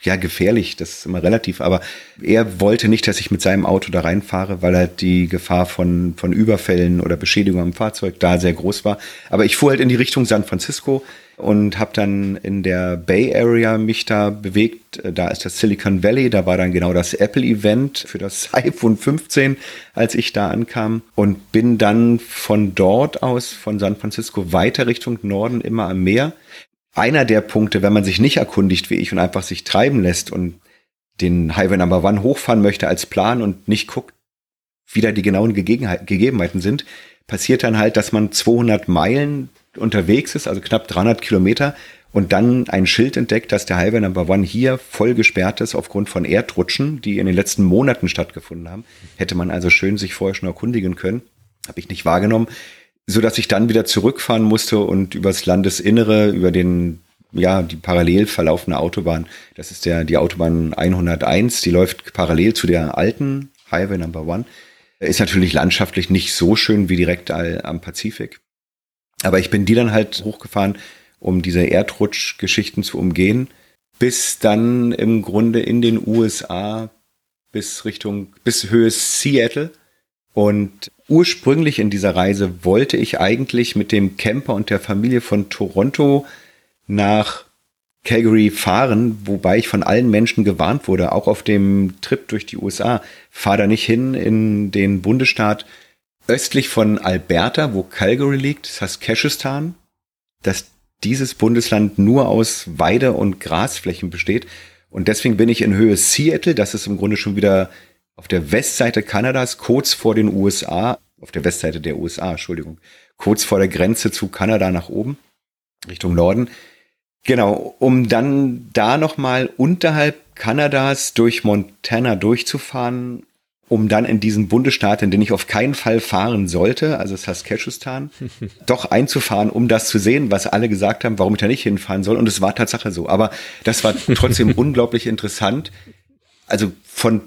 ja, gefährlich, das ist immer relativ, aber er wollte nicht, dass ich mit seinem Auto da reinfahre, weil halt die Gefahr von, von Überfällen oder Beschädigung am Fahrzeug da sehr groß war. Aber ich fuhr halt in die Richtung San Francisco und habe dann in der Bay Area mich da bewegt. Da ist das Silicon Valley, da war dann genau das Apple-Event für das iPhone 15, als ich da ankam und bin dann von dort aus, von San Francisco weiter Richtung Norden, immer am Meer einer der Punkte, wenn man sich nicht erkundigt wie ich und einfach sich treiben lässt und den Highway Number One hochfahren möchte als Plan und nicht guckt, wie da die genauen Gegebenheiten sind, passiert dann halt, dass man 200 Meilen unterwegs ist, also knapp 300 Kilometer und dann ein Schild entdeckt, dass der Highway Number One hier voll gesperrt ist aufgrund von Erdrutschen, die in den letzten Monaten stattgefunden haben. Hätte man also schön sich vorher schon erkundigen können. Habe ich nicht wahrgenommen so dass ich dann wieder zurückfahren musste und übers Landesinnere, über den ja, die parallel verlaufende Autobahn. Das ist der, die Autobahn 101, die läuft parallel zu der alten Highway Number One. Ist natürlich landschaftlich nicht so schön wie direkt am Pazifik. Aber ich bin die dann halt hochgefahren, um diese Erdrutschgeschichten zu umgehen, bis dann im Grunde in den USA bis Richtung, bis Höhe Seattle. Und ursprünglich in dieser Reise wollte ich eigentlich mit dem Camper und der Familie von Toronto nach Calgary fahren, wobei ich von allen Menschen gewarnt wurde, auch auf dem Trip durch die USA, fahr da nicht hin in den Bundesstaat östlich von Alberta, wo Calgary liegt, Saskatchewan, dass dieses Bundesland nur aus Weide- und Grasflächen besteht. Und deswegen bin ich in Höhe Seattle, das ist im Grunde schon wieder auf der Westseite Kanadas, kurz vor den USA, auf der Westseite der USA, Entschuldigung, kurz vor der Grenze zu Kanada nach oben, Richtung Norden. Genau, um dann da nochmal unterhalb Kanadas durch Montana durchzufahren, um dann in diesen Bundesstaat, in den ich auf keinen Fall fahren sollte, also Saskatchewan, doch einzufahren, um das zu sehen, was alle gesagt haben, warum ich da nicht hinfahren soll. Und es war Tatsache so. Aber das war trotzdem unglaublich interessant. Also von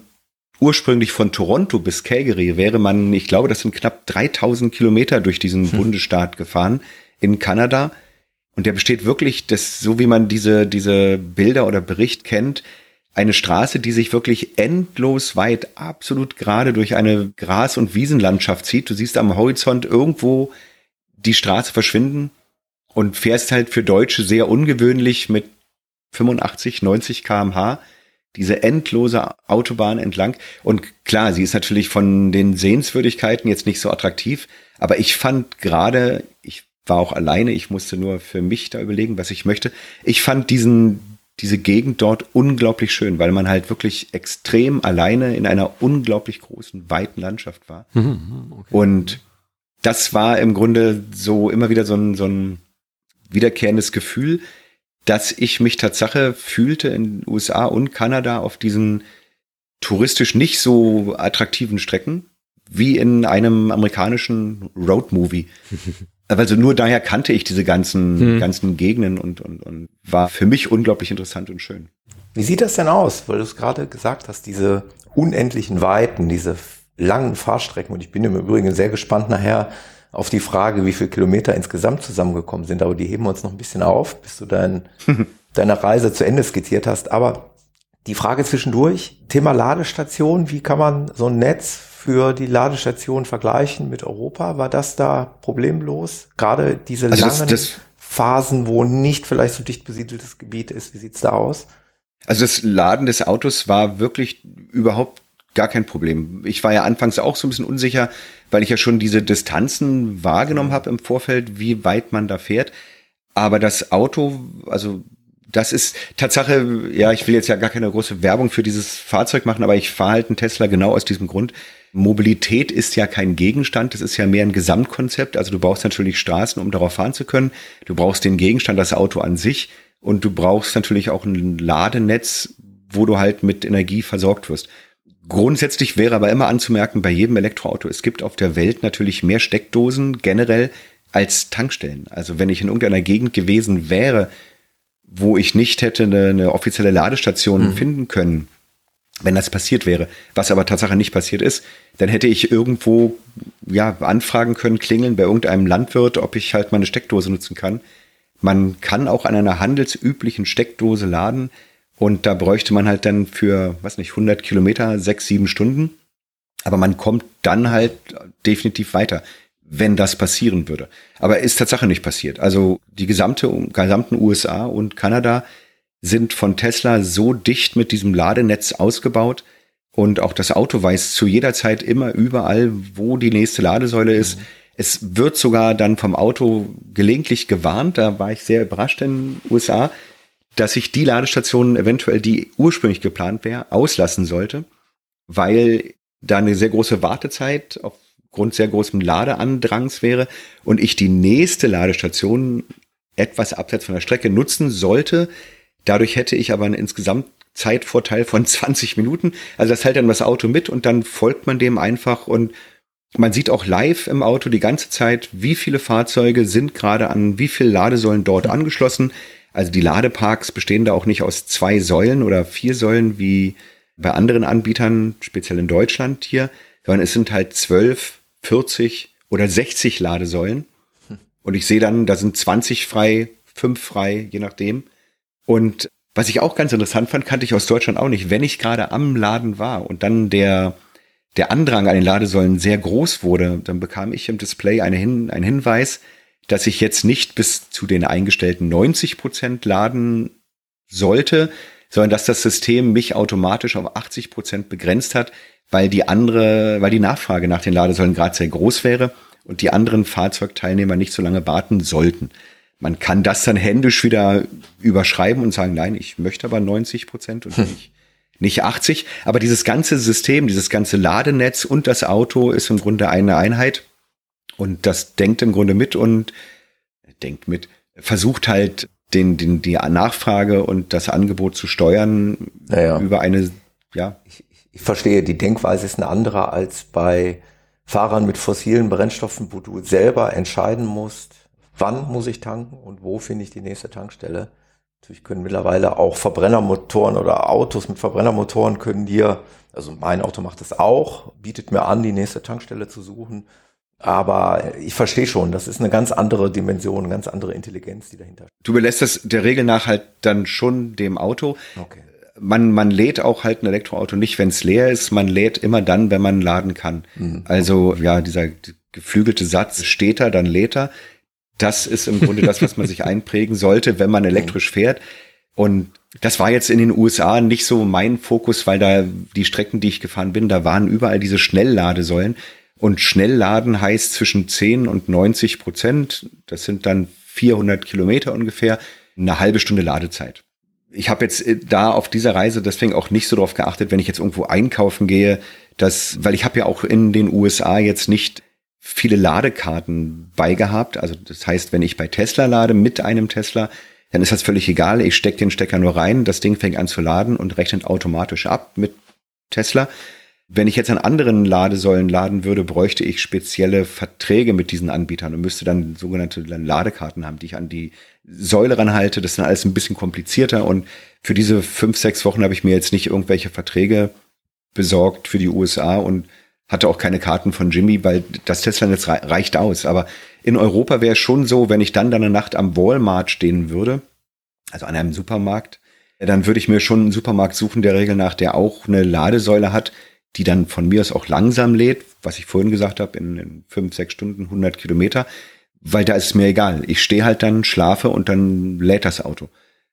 ursprünglich von Toronto bis Calgary wäre man, ich glaube, das sind knapp 3000 Kilometer durch diesen hm. Bundesstaat gefahren in Kanada. Und der besteht wirklich, das, so wie man diese, diese Bilder oder Bericht kennt, eine Straße, die sich wirklich endlos weit, absolut gerade durch eine Gras- und Wiesenlandschaft zieht. Du siehst am Horizont irgendwo die Straße verschwinden und fährst halt für Deutsche sehr ungewöhnlich mit 85, 90 kmh diese endlose Autobahn entlang. Und klar, sie ist natürlich von den Sehenswürdigkeiten jetzt nicht so attraktiv, aber ich fand gerade, ich war auch alleine, ich musste nur für mich da überlegen, was ich möchte. Ich fand diesen, diese Gegend dort unglaublich schön, weil man halt wirklich extrem alleine in einer unglaublich großen, weiten Landschaft war. Mhm, mhm, okay. Und das war im Grunde so immer wieder so ein, so ein wiederkehrendes Gefühl, dass ich mich Tatsache fühlte in den USA und Kanada auf diesen touristisch nicht so attraktiven Strecken wie in einem amerikanischen Roadmovie. Also nur daher kannte ich diese ganzen, hm. ganzen Gegenden und, und, und war für mich unglaublich interessant und schön. Wie sieht das denn aus? Weil du es gerade gesagt hast, diese unendlichen Weiten, diese langen Fahrstrecken. Und ich bin im Übrigen sehr gespannt nachher, auf die Frage, wie viele Kilometer insgesamt zusammengekommen sind, aber die heben uns noch ein bisschen auf, bis du dein, deine Reise zu Ende skizziert hast. Aber die Frage zwischendurch, Thema Ladestation, wie kann man so ein Netz für die Ladestation vergleichen mit Europa? War das da problemlos? Gerade diese also langen das, das Phasen, wo nicht vielleicht so dicht besiedeltes Gebiet ist, wie sieht's da aus? Also das Laden des Autos war wirklich überhaupt gar kein Problem. Ich war ja anfangs auch so ein bisschen unsicher, weil ich ja schon diese Distanzen wahrgenommen habe im Vorfeld, wie weit man da fährt. Aber das Auto, also das ist Tatsache, ja, ich will jetzt ja gar keine große Werbung für dieses Fahrzeug machen, aber ich fahre halt einen Tesla genau aus diesem Grund. Mobilität ist ja kein Gegenstand, das ist ja mehr ein Gesamtkonzept. Also du brauchst natürlich Straßen, um darauf fahren zu können. Du brauchst den Gegenstand, das Auto an sich. Und du brauchst natürlich auch ein Ladenetz, wo du halt mit Energie versorgt wirst. Grundsätzlich wäre aber immer anzumerken, bei jedem Elektroauto, es gibt auf der Welt natürlich mehr Steckdosen generell als Tankstellen. Also wenn ich in irgendeiner Gegend gewesen wäre, wo ich nicht hätte eine, eine offizielle Ladestation mhm. finden können, wenn das passiert wäre, was aber Tatsache nicht passiert ist, dann hätte ich irgendwo ja anfragen können, klingeln bei irgendeinem Landwirt, ob ich halt meine Steckdose nutzen kann. Man kann auch an einer handelsüblichen Steckdose laden Und da bräuchte man halt dann für, was nicht, 100 Kilometer sechs, sieben Stunden. Aber man kommt dann halt definitiv weiter, wenn das passieren würde. Aber ist Tatsache nicht passiert. Also die gesamte, gesamten USA und Kanada sind von Tesla so dicht mit diesem Ladenetz ausgebaut und auch das Auto weiß zu jeder Zeit immer überall, wo die nächste Ladesäule ist. Mhm. Es wird sogar dann vom Auto gelegentlich gewarnt. Da war ich sehr überrascht in den USA, dass ich die Ladestation eventuell, die ursprünglich geplant wäre, auslassen sollte, weil da eine sehr große Wartezeit aufgrund sehr großem Ladeandrangs wäre und ich die nächste Ladestation etwas abseits von der Strecke nutzen sollte. Dadurch hätte ich aber einen insgesamt Zeitvorteil von 20 Minuten. Also das hält dann das Auto mit und dann folgt man dem einfach und man sieht auch live im Auto die ganze Zeit, wie viele Fahrzeuge sind gerade an wie viele Ladesäulen dort angeschlossen. Also die Ladeparks bestehen da auch nicht aus zwei Säulen oder vier Säulen wie bei anderen Anbietern, speziell in Deutschland hier, sondern es sind halt zwölf, 40 oder 60 Ladesäulen. Und ich sehe dann, da sind 20 frei, fünf frei, je nachdem. Und was ich auch ganz interessant fand, kannte ich aus Deutschland auch nicht, wenn ich gerade am Laden war und dann der der Andrang an den Ladesäulen sehr groß wurde, dann bekam ich im Display eine Hin einen Hinweis, dass ich jetzt nicht bis zu den eingestellten 90 Prozent laden sollte, sondern dass das System mich automatisch auf 80 Prozent begrenzt hat, weil die andere, weil die Nachfrage nach den Ladesäulen gerade sehr groß wäre und die anderen Fahrzeugteilnehmer nicht so lange warten sollten. Man kann das dann händisch wieder überschreiben und sagen, nein, ich möchte aber 90 Prozent und nicht nicht 80, aber dieses ganze System, dieses ganze Ladenetz und das Auto ist im Grunde eine Einheit und das denkt im Grunde mit und denkt mit, versucht halt den, den, die Nachfrage und das Angebot zu steuern naja. über eine, ja. Ich, ich verstehe, die Denkweise ist eine andere als bei Fahrern mit fossilen Brennstoffen, wo du selber entscheiden musst, wann muss ich tanken und wo finde ich die nächste Tankstelle. Natürlich können mittlerweile auch Verbrennermotoren oder Autos mit Verbrennermotoren können dir, also mein Auto macht das auch, bietet mir an, die nächste Tankstelle zu suchen. Aber ich verstehe schon, das ist eine ganz andere Dimension, eine ganz andere Intelligenz, die dahinter steht. Du belässt das der Regel nach halt dann schon dem Auto. Okay. Man, man lädt auch halt ein Elektroauto nicht, wenn es leer ist. Man lädt immer dann, wenn man laden kann. Mhm. Also ja, dieser geflügelte Satz, steht er, dann lädt er. Das ist im Grunde das, was man sich einprägen sollte, wenn man elektrisch fährt. Und das war jetzt in den USA nicht so mein Fokus, weil da die Strecken, die ich gefahren bin, da waren überall diese Schnellladesäulen. Und Schnellladen heißt zwischen 10 und 90 Prozent. Das sind dann 400 Kilometer ungefähr, eine halbe Stunde Ladezeit. Ich habe jetzt äh, da auf dieser Reise deswegen auch nicht so darauf geachtet, wenn ich jetzt irgendwo einkaufen gehe, dass, weil ich habe ja auch in den USA jetzt nicht viele Ladekarten beigehabt. Also das heißt, wenn ich bei Tesla lade mit einem Tesla, dann ist das völlig egal. Ich stecke den Stecker nur rein, das Ding fängt an zu laden und rechnet automatisch ab mit Tesla. Wenn ich jetzt an anderen Ladesäulen laden würde, bräuchte ich spezielle Verträge mit diesen Anbietern und müsste dann sogenannte Ladekarten haben, die ich an die Säule ranhalte. Das ist dann alles ein bisschen komplizierter und für diese fünf, sechs Wochen habe ich mir jetzt nicht irgendwelche Verträge besorgt für die USA und hatte auch keine Karten von Jimmy, weil das Tesla-Netz reicht aus. Aber in Europa wäre es schon so, wenn ich dann dann eine Nacht am Walmart stehen würde, also an einem Supermarkt, dann würde ich mir schon einen Supermarkt suchen, der Regel nach, der auch eine Ladesäule hat, die dann von mir aus auch langsam lädt, was ich vorhin gesagt habe, in, in fünf, sechs Stunden, 100 Kilometer, weil da ist es mir egal. Ich stehe halt dann, schlafe und dann lädt das Auto.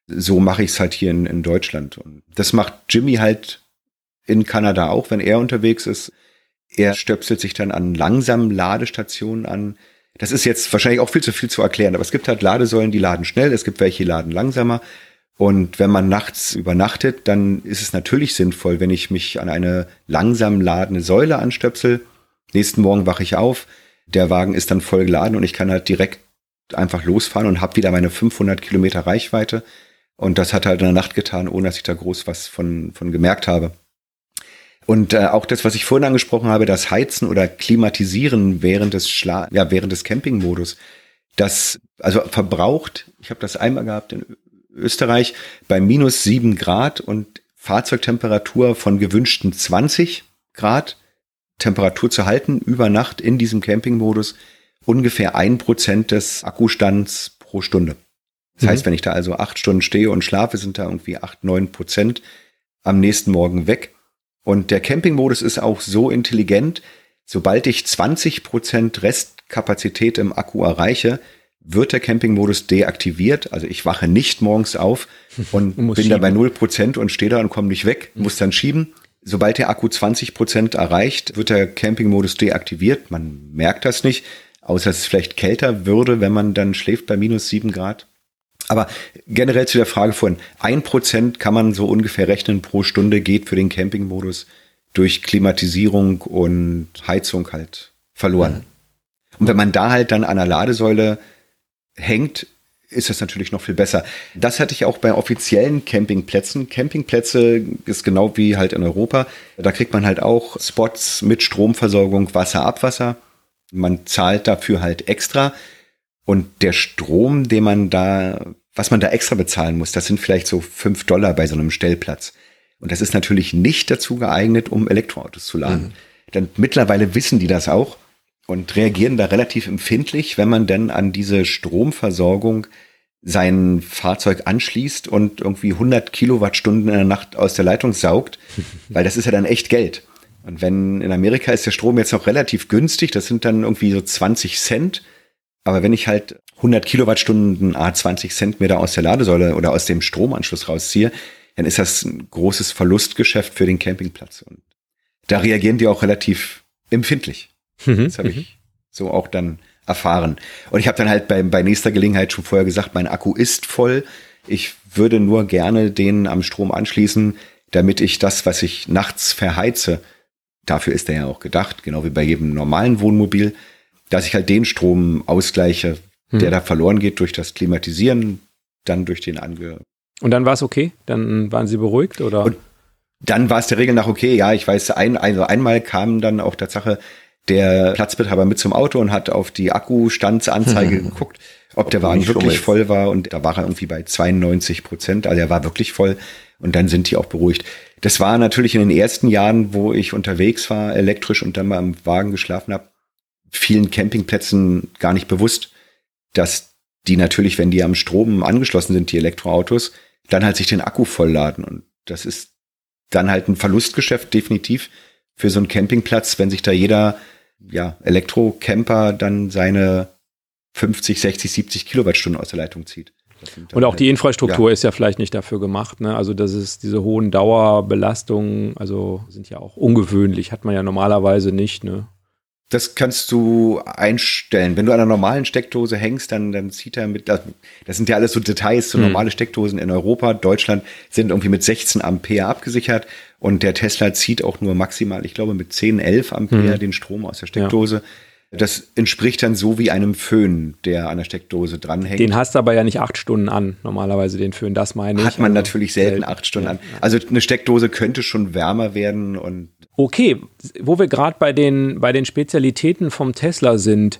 So mache ich es halt hier in, in Deutschland. Und das macht Jimmy halt in Kanada auch, wenn er unterwegs ist. Er stöpselt sich dann an langsamen Ladestationen an. Das ist jetzt wahrscheinlich auch viel zu viel zu erklären, aber es gibt halt Ladesäulen, die laden schnell, es gibt welche, die laden langsamer. Und wenn man nachts übernachtet, dann ist es natürlich sinnvoll, wenn ich mich an eine langsam ladende Säule anstöpsel. Nächsten Morgen wache ich auf, der Wagen ist dann voll geladen und ich kann halt direkt einfach losfahren und habe wieder meine 500 Kilometer Reichweite. Und das hat halt in der Nacht getan, ohne dass ich da groß was von, von gemerkt habe. Und äh, auch das, was ich vorhin angesprochen habe, das Heizen oder Klimatisieren während des Schla ja, während des Campingmodus, das also verbraucht, ich habe das einmal gehabt in Österreich, bei minus sieben Grad und Fahrzeugtemperatur von gewünschten 20 Grad Temperatur zu halten über Nacht in diesem Campingmodus ungefähr ein Prozent des Akkustands pro Stunde. Das mhm. heißt, wenn ich da also acht Stunden stehe und schlafe, sind da irgendwie acht, neun Prozent am nächsten Morgen weg. Und der Campingmodus ist auch so intelligent, sobald ich 20 Prozent Restkapazität im Akku erreiche, wird der Campingmodus deaktiviert. Also ich wache nicht morgens auf und bin schieben. da bei 0 Prozent und stehe da und komme nicht weg, muss dann schieben. Sobald der Akku 20 Prozent erreicht, wird der Campingmodus deaktiviert. Man merkt das nicht, außer dass es vielleicht kälter würde, wenn man dann schläft bei minus 7 Grad. Aber generell zu der Frage von ein Prozent kann man so ungefähr rechnen pro Stunde geht für den Campingmodus durch Klimatisierung und Heizung halt verloren. Mhm. Und wenn man da halt dann an der Ladesäule hängt, ist das natürlich noch viel besser. Das hatte ich auch bei offiziellen Campingplätzen. Campingplätze ist genau wie halt in Europa. Da kriegt man halt auch Spots mit Stromversorgung, Wasser, Abwasser. Man zahlt dafür halt extra. Und der Strom, den man da, was man da extra bezahlen muss, das sind vielleicht so fünf Dollar bei so einem Stellplatz. Und das ist natürlich nicht dazu geeignet, um Elektroautos zu laden. Mhm. Denn mittlerweile wissen die das auch und reagieren da relativ empfindlich, wenn man denn an diese Stromversorgung sein Fahrzeug anschließt und irgendwie 100 Kilowattstunden in der Nacht aus der Leitung saugt, weil das ist ja dann echt Geld. Und wenn in Amerika ist der Strom jetzt noch relativ günstig, das sind dann irgendwie so 20 Cent. Aber wenn ich halt 100 Kilowattstunden A 20 Cent mir da aus der Ladesäule oder aus dem Stromanschluss rausziehe, dann ist das ein großes Verlustgeschäft für den Campingplatz. Und da reagieren die auch relativ empfindlich. Mhm. Das habe ich mhm. so auch dann erfahren. Und ich habe dann halt bei, bei nächster Gelegenheit schon vorher gesagt, mein Akku ist voll. Ich würde nur gerne den am Strom anschließen, damit ich das, was ich nachts verheize, dafür ist er ja auch gedacht, genau wie bei jedem normalen Wohnmobil, dass ich halt den Strom ausgleiche, der hm. da verloren geht durch das Klimatisieren, dann durch den Ange. Und dann war es okay? Dann waren Sie beruhigt oder? Und dann war es der Regel nach okay, ja, ich weiß, ein, also einmal kam dann auch Tatsache der Platzbetreiber mit zum Auto und hat auf die Akkustandsanzeige hm. geguckt, ob der Wagen wirklich voll war. Und da war er irgendwie bei 92 Prozent, also er war wirklich voll. Und dann sind die auch beruhigt. Das war natürlich in den ersten Jahren, wo ich unterwegs war, elektrisch und dann mal im Wagen geschlafen habe, vielen Campingplätzen gar nicht bewusst, dass die natürlich, wenn die am Strom angeschlossen sind, die Elektroautos, dann halt sich den Akku vollladen. Und das ist dann halt ein Verlustgeschäft definitiv für so einen Campingplatz, wenn sich da jeder ja, Elektrocamper dann seine 50, 60, 70 Kilowattstunden aus der Leitung zieht. Und auch die halt, Infrastruktur ja. ist ja vielleicht nicht dafür gemacht. Ne? Also das ist diese hohen Dauerbelastungen, also sind ja auch ungewöhnlich, hat man ja normalerweise nicht. Ne? Das kannst du einstellen. Wenn du an einer normalen Steckdose hängst, dann, dann zieht er mit, das, das sind ja alles so Details, so hm. normale Steckdosen in Europa, Deutschland sind irgendwie mit 16 Ampere abgesichert und der Tesla zieht auch nur maximal, ich glaube, mit 10, 11 Ampere hm. den Strom aus der Steckdose. Ja. Das entspricht dann so wie einem Föhn, der an der Steckdose dranhängt. Den hast du aber ja nicht acht Stunden an, normalerweise den Föhn, das meine ich. Hat man also natürlich selten, selten acht Stunden ja, an. Also eine Steckdose könnte schon wärmer werden und. Okay, wo wir gerade bei den, bei den Spezialitäten vom Tesla sind,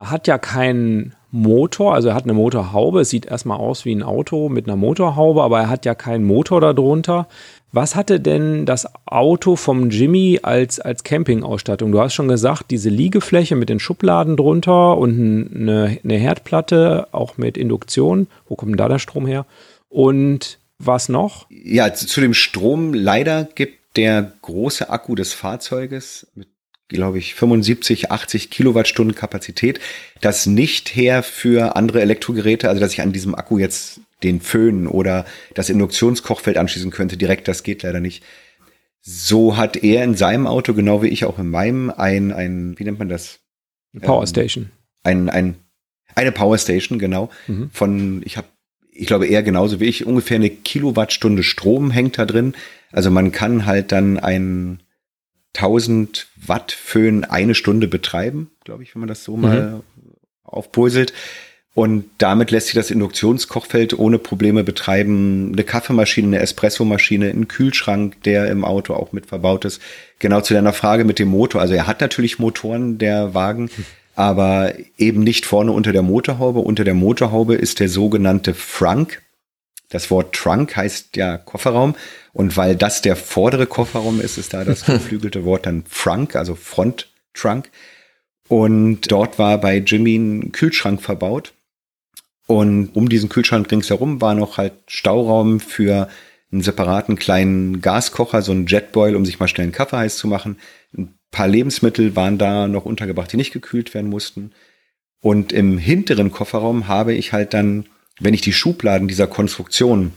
hat ja keinen Motor, also er hat eine Motorhaube, es sieht erstmal aus wie ein Auto mit einer Motorhaube, aber er hat ja keinen Motor darunter. Was hatte denn das Auto vom Jimmy als, als Campingausstattung? Du hast schon gesagt, diese Liegefläche mit den Schubladen drunter und eine, eine Herdplatte, auch mit Induktion. Wo kommt denn da der Strom her? Und was noch? Ja, zu dem Strom leider gibt der große Akku des Fahrzeuges mit glaube ich, 75, 80 Kilowattstunden Kapazität, das nicht her für andere Elektrogeräte, also dass ich an diesem Akku jetzt den Föhn oder das Induktionskochfeld anschließen könnte. Direkt, das geht leider nicht. So hat er in seinem Auto, genau wie ich auch in meinem, ein, ein wie nennt man das? Powerstation. Ähm, ein, ein, eine Powerstation, genau. Mhm. Von, ich habe, ich glaube, er genauso wie ich, ungefähr eine Kilowattstunde Strom hängt da drin. Also man kann halt dann einen 1000 Watt Föhn eine Stunde betreiben, glaube ich, wenn man das so mhm. mal aufpulselt. Und damit lässt sich das Induktionskochfeld ohne Probleme betreiben. Eine Kaffeemaschine, eine Espressomaschine, ein Kühlschrank, der im Auto auch mit verbaut ist. Genau zu deiner Frage mit dem Motor. Also er hat natürlich Motoren, der Wagen, aber eben nicht vorne unter der Motorhaube. Unter der Motorhaube ist der sogenannte Frunk. Das Wort Trunk heißt ja Kofferraum. Und weil das der vordere Kofferraum ist, ist da das geflügelte Wort dann Frunk, also Front Trunk. Und dort war bei Jimmy ein Kühlschrank verbaut Und um diesen Kühlschrank ringsherum war noch halt Stauraum für einen separaten kleinen Gaskocher, so ein Jetboil, um sich mal schnell einen Kaffee heiß zu machen. Paar Lebensmittel waren da noch untergebracht, die nicht gekühlt werden mussten. Und im hinteren Kofferraum habe ich halt dann, wenn ich die Schubladen dieser Konstruktion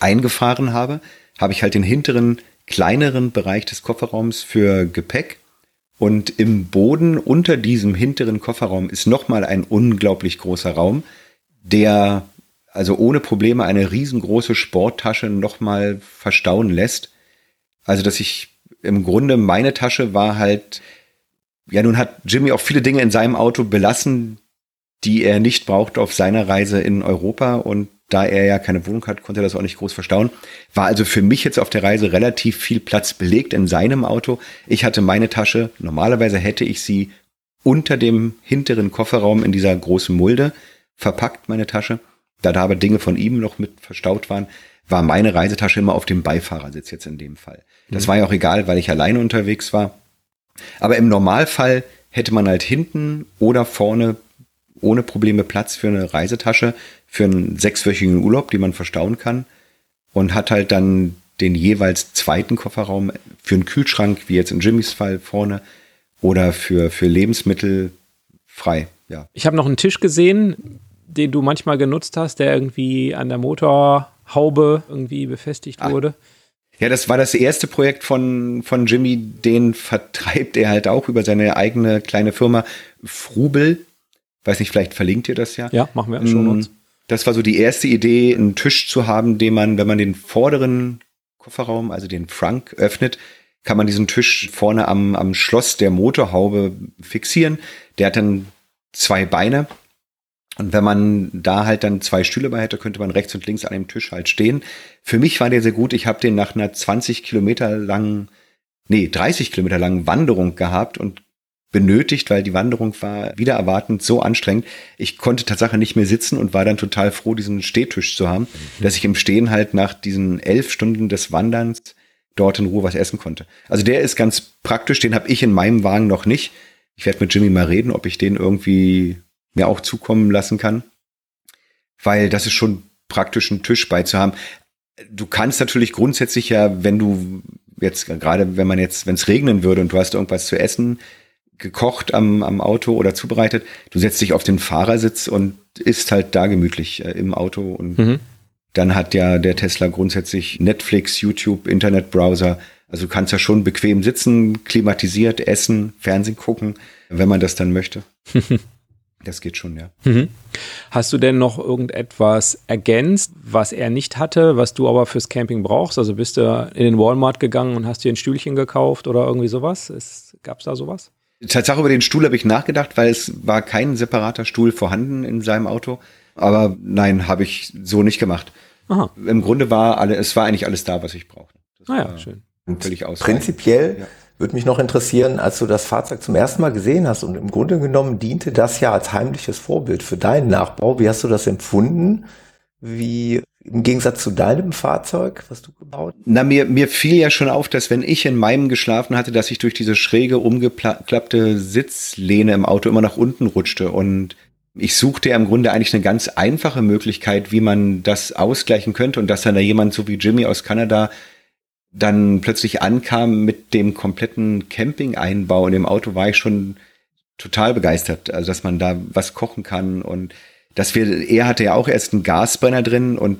eingefahren habe, habe ich halt den hinteren kleineren Bereich des Kofferraums für Gepäck. Und im Boden unter diesem hinteren Kofferraum ist nochmal ein unglaublich großer Raum, der also ohne Probleme eine riesengroße Sporttasche nochmal verstauen lässt. Also, dass ich im Grunde meine Tasche war halt, ja, nun hat Jimmy auch viele Dinge in seinem Auto belassen, die er nicht braucht auf seiner Reise in Europa und da er ja keine Wohnung hat, konnte er das auch nicht groß verstauen. War also für mich jetzt auf der Reise relativ viel Platz belegt in seinem Auto. Ich hatte meine Tasche, normalerweise hätte ich sie unter dem hinteren Kofferraum in dieser großen Mulde verpackt, meine Tasche. Da da aber Dinge von ihm noch mit verstaut waren, war meine Reisetasche immer auf dem Beifahrersitz jetzt in dem Fall. Das mhm. war ja auch egal, weil ich alleine unterwegs war. Aber im Normalfall hätte man halt hinten oder vorne ohne Probleme Platz für eine Reisetasche für einen sechswöchigen Urlaub, die man verstauen kann und hat halt dann den jeweils zweiten Kofferraum für einen Kühlschrank, wie jetzt in Jimmys Fall vorne, oder für, für Lebensmittel frei. Ja. Ich habe noch einen Tisch gesehen, den du manchmal genutzt hast, der irgendwie an der Motorhaube irgendwie befestigt Ach. wurde. Ja, das war das erste Projekt von, von Jimmy. Den vertreibt er halt auch über seine eigene kleine Firma Frubel. Weiß nicht, vielleicht verlinkt ihr das ja. Ja, machen wir schon uns. Das war so die erste Idee, einen Tisch zu haben, den man, wenn man den vorderen Kofferraum, also den Frank, öffnet, kann man diesen Tisch vorne am, am Schloss der Motorhaube fixieren. Der hat dann zwei Beine und wenn man da halt dann zwei Stühle bei hätte, könnte man rechts und links an dem Tisch halt stehen. Für mich war der sehr gut. Ich habe den nach einer 20 Kilometer langen, nee, 30 Kilometer langen Wanderung gehabt und benötigt, weil die Wanderung war wieder erwartend so anstrengend. Ich konnte tatsächlich nicht mehr sitzen und war dann total froh, diesen Stehtisch zu haben, mhm. dass ich im Stehen halt nach diesen elf Stunden des Wanderns dort in Ruhe was essen konnte. Also der ist ganz praktisch, den habe ich in meinem Wagen noch nicht. Ich werde mit Jimmy mal reden, ob ich den irgendwie mir auch zukommen lassen kann. Weil das ist schon praktisch, einen Tisch beizuhaben. Du kannst natürlich grundsätzlich ja, wenn du jetzt, gerade wenn man jetzt, wenn es regnen würde und du hast irgendwas zu essen, gekocht am, am Auto oder zubereitet, du setzt dich auf den Fahrersitz und isst halt da gemütlich äh, im Auto und mhm. dann hat ja der Tesla grundsätzlich Netflix, YouTube, Internetbrowser. Also du kannst ja schon bequem sitzen, klimatisiert essen, Fernsehen gucken, wenn man das dann möchte. Das geht schon, ja. Mhm. Hast du denn noch irgendetwas ergänzt, was er nicht hatte, was du aber fürs Camping brauchst? Also bist du in den Walmart gegangen und hast dir ein Stühlchen gekauft oder irgendwie sowas? Gab es da sowas? Tatsache über den Stuhl habe ich nachgedacht, weil es war kein separater Stuhl vorhanden in seinem Auto. Aber nein, habe ich so nicht gemacht. Aha. Im Grunde war alle, es war eigentlich alles da, was ich brauchte. Das ah ja, schön. Völlig Prinzipiell ja. Würde mich noch interessieren, als du das Fahrzeug zum ersten Mal gesehen hast und im Grunde genommen diente das ja als heimliches Vorbild für deinen Nachbau. Wie hast du das empfunden? Wie im Gegensatz zu deinem Fahrzeug, was du gebaut hast? Na, mir, mir fiel ja schon auf, dass wenn ich in meinem geschlafen hatte, dass ich durch diese schräge, umgeklappte Sitzlehne im Auto immer nach unten rutschte. Und ich suchte ja im Grunde eigentlich eine ganz einfache Möglichkeit, wie man das ausgleichen könnte und dass dann da jemand so wie Jimmy aus Kanada dann plötzlich ankam mit dem kompletten Camping-Einbau in dem Auto, war ich schon total begeistert. Also, dass man da was kochen kann und dass wir, er hatte ja auch erst einen Gasbrenner drin und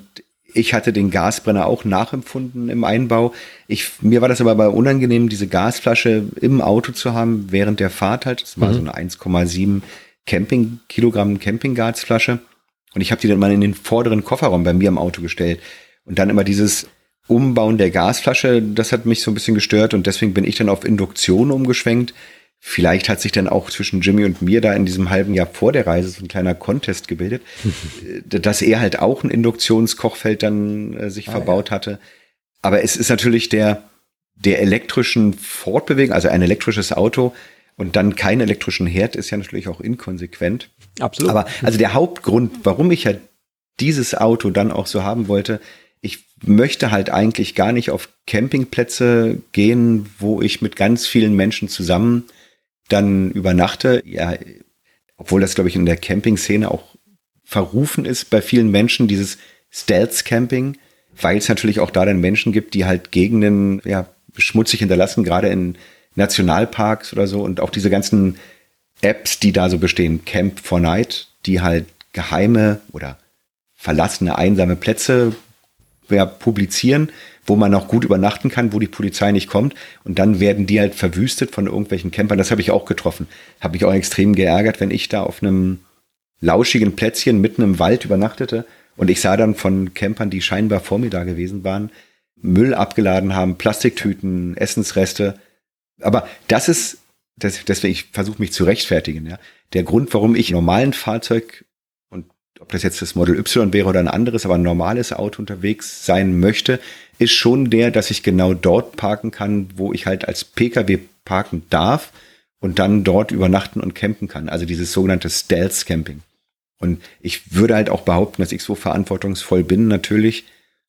ich hatte den Gasbrenner auch nachempfunden im Einbau. Ich, mir war das aber bei unangenehm, diese Gasflasche im Auto zu haben während der Fahrt halt. Das war mhm. so eine 1,7 Camping, Kilogramm Campinggasflasche. Und ich habe die dann mal in den vorderen Kofferraum bei mir im Auto gestellt. Und dann immer dieses, Umbauen der Gasflasche, das hat mich so ein bisschen gestört und deswegen bin ich dann auf Induktion umgeschwenkt. Vielleicht hat sich dann auch zwischen Jimmy und mir da in diesem halben Jahr vor der Reise so ein kleiner Contest gebildet, dass er halt auch ein Induktionskochfeld dann äh, sich ah, verbaut ja. hatte. Aber es ist natürlich der, der elektrischen Fortbewegung, also ein elektrisches Auto und dann keinen elektrischen Herd ist ja natürlich auch inkonsequent. Absolut. Aber also der Hauptgrund, warum ich ja dieses Auto dann auch so haben wollte, ich möchte halt eigentlich gar nicht auf Campingplätze gehen, wo ich mit ganz vielen Menschen zusammen dann übernachte. Ja, obwohl das, glaube ich, in der Camping-Szene auch verrufen ist bei vielen Menschen, dieses Stealth-Camping, weil es natürlich auch da dann Menschen gibt, die halt Gegenden ja, schmutzig hinterlassen, gerade in Nationalparks oder so und auch diese ganzen Apps, die da so bestehen, Camp for Night, die halt geheime oder verlassene, einsame Plätze ja, publizieren, wo man auch gut übernachten kann, wo die Polizei nicht kommt. Und dann werden die halt verwüstet von irgendwelchen Campern. Das habe ich auch getroffen. Habe mich auch extrem geärgert, wenn ich da auf einem lauschigen Plätzchen mitten im Wald übernachtete und ich sah dann von Campern, die scheinbar vor mir da gewesen waren, Müll abgeladen haben, Plastiktüten, Essensreste. Aber das ist, das, deswegen, ich versuche mich zu rechtfertigen, ja. Der Grund, warum ich normalen Fahrzeug ob das jetzt das Model Y wäre oder ein anderes, aber ein normales Auto unterwegs sein möchte, ist schon der, dass ich genau dort parken kann, wo ich halt als Pkw parken darf und dann dort übernachten und campen kann. Also dieses sogenannte Stealth Camping. Und ich würde halt auch behaupten, dass ich so verantwortungsvoll bin natürlich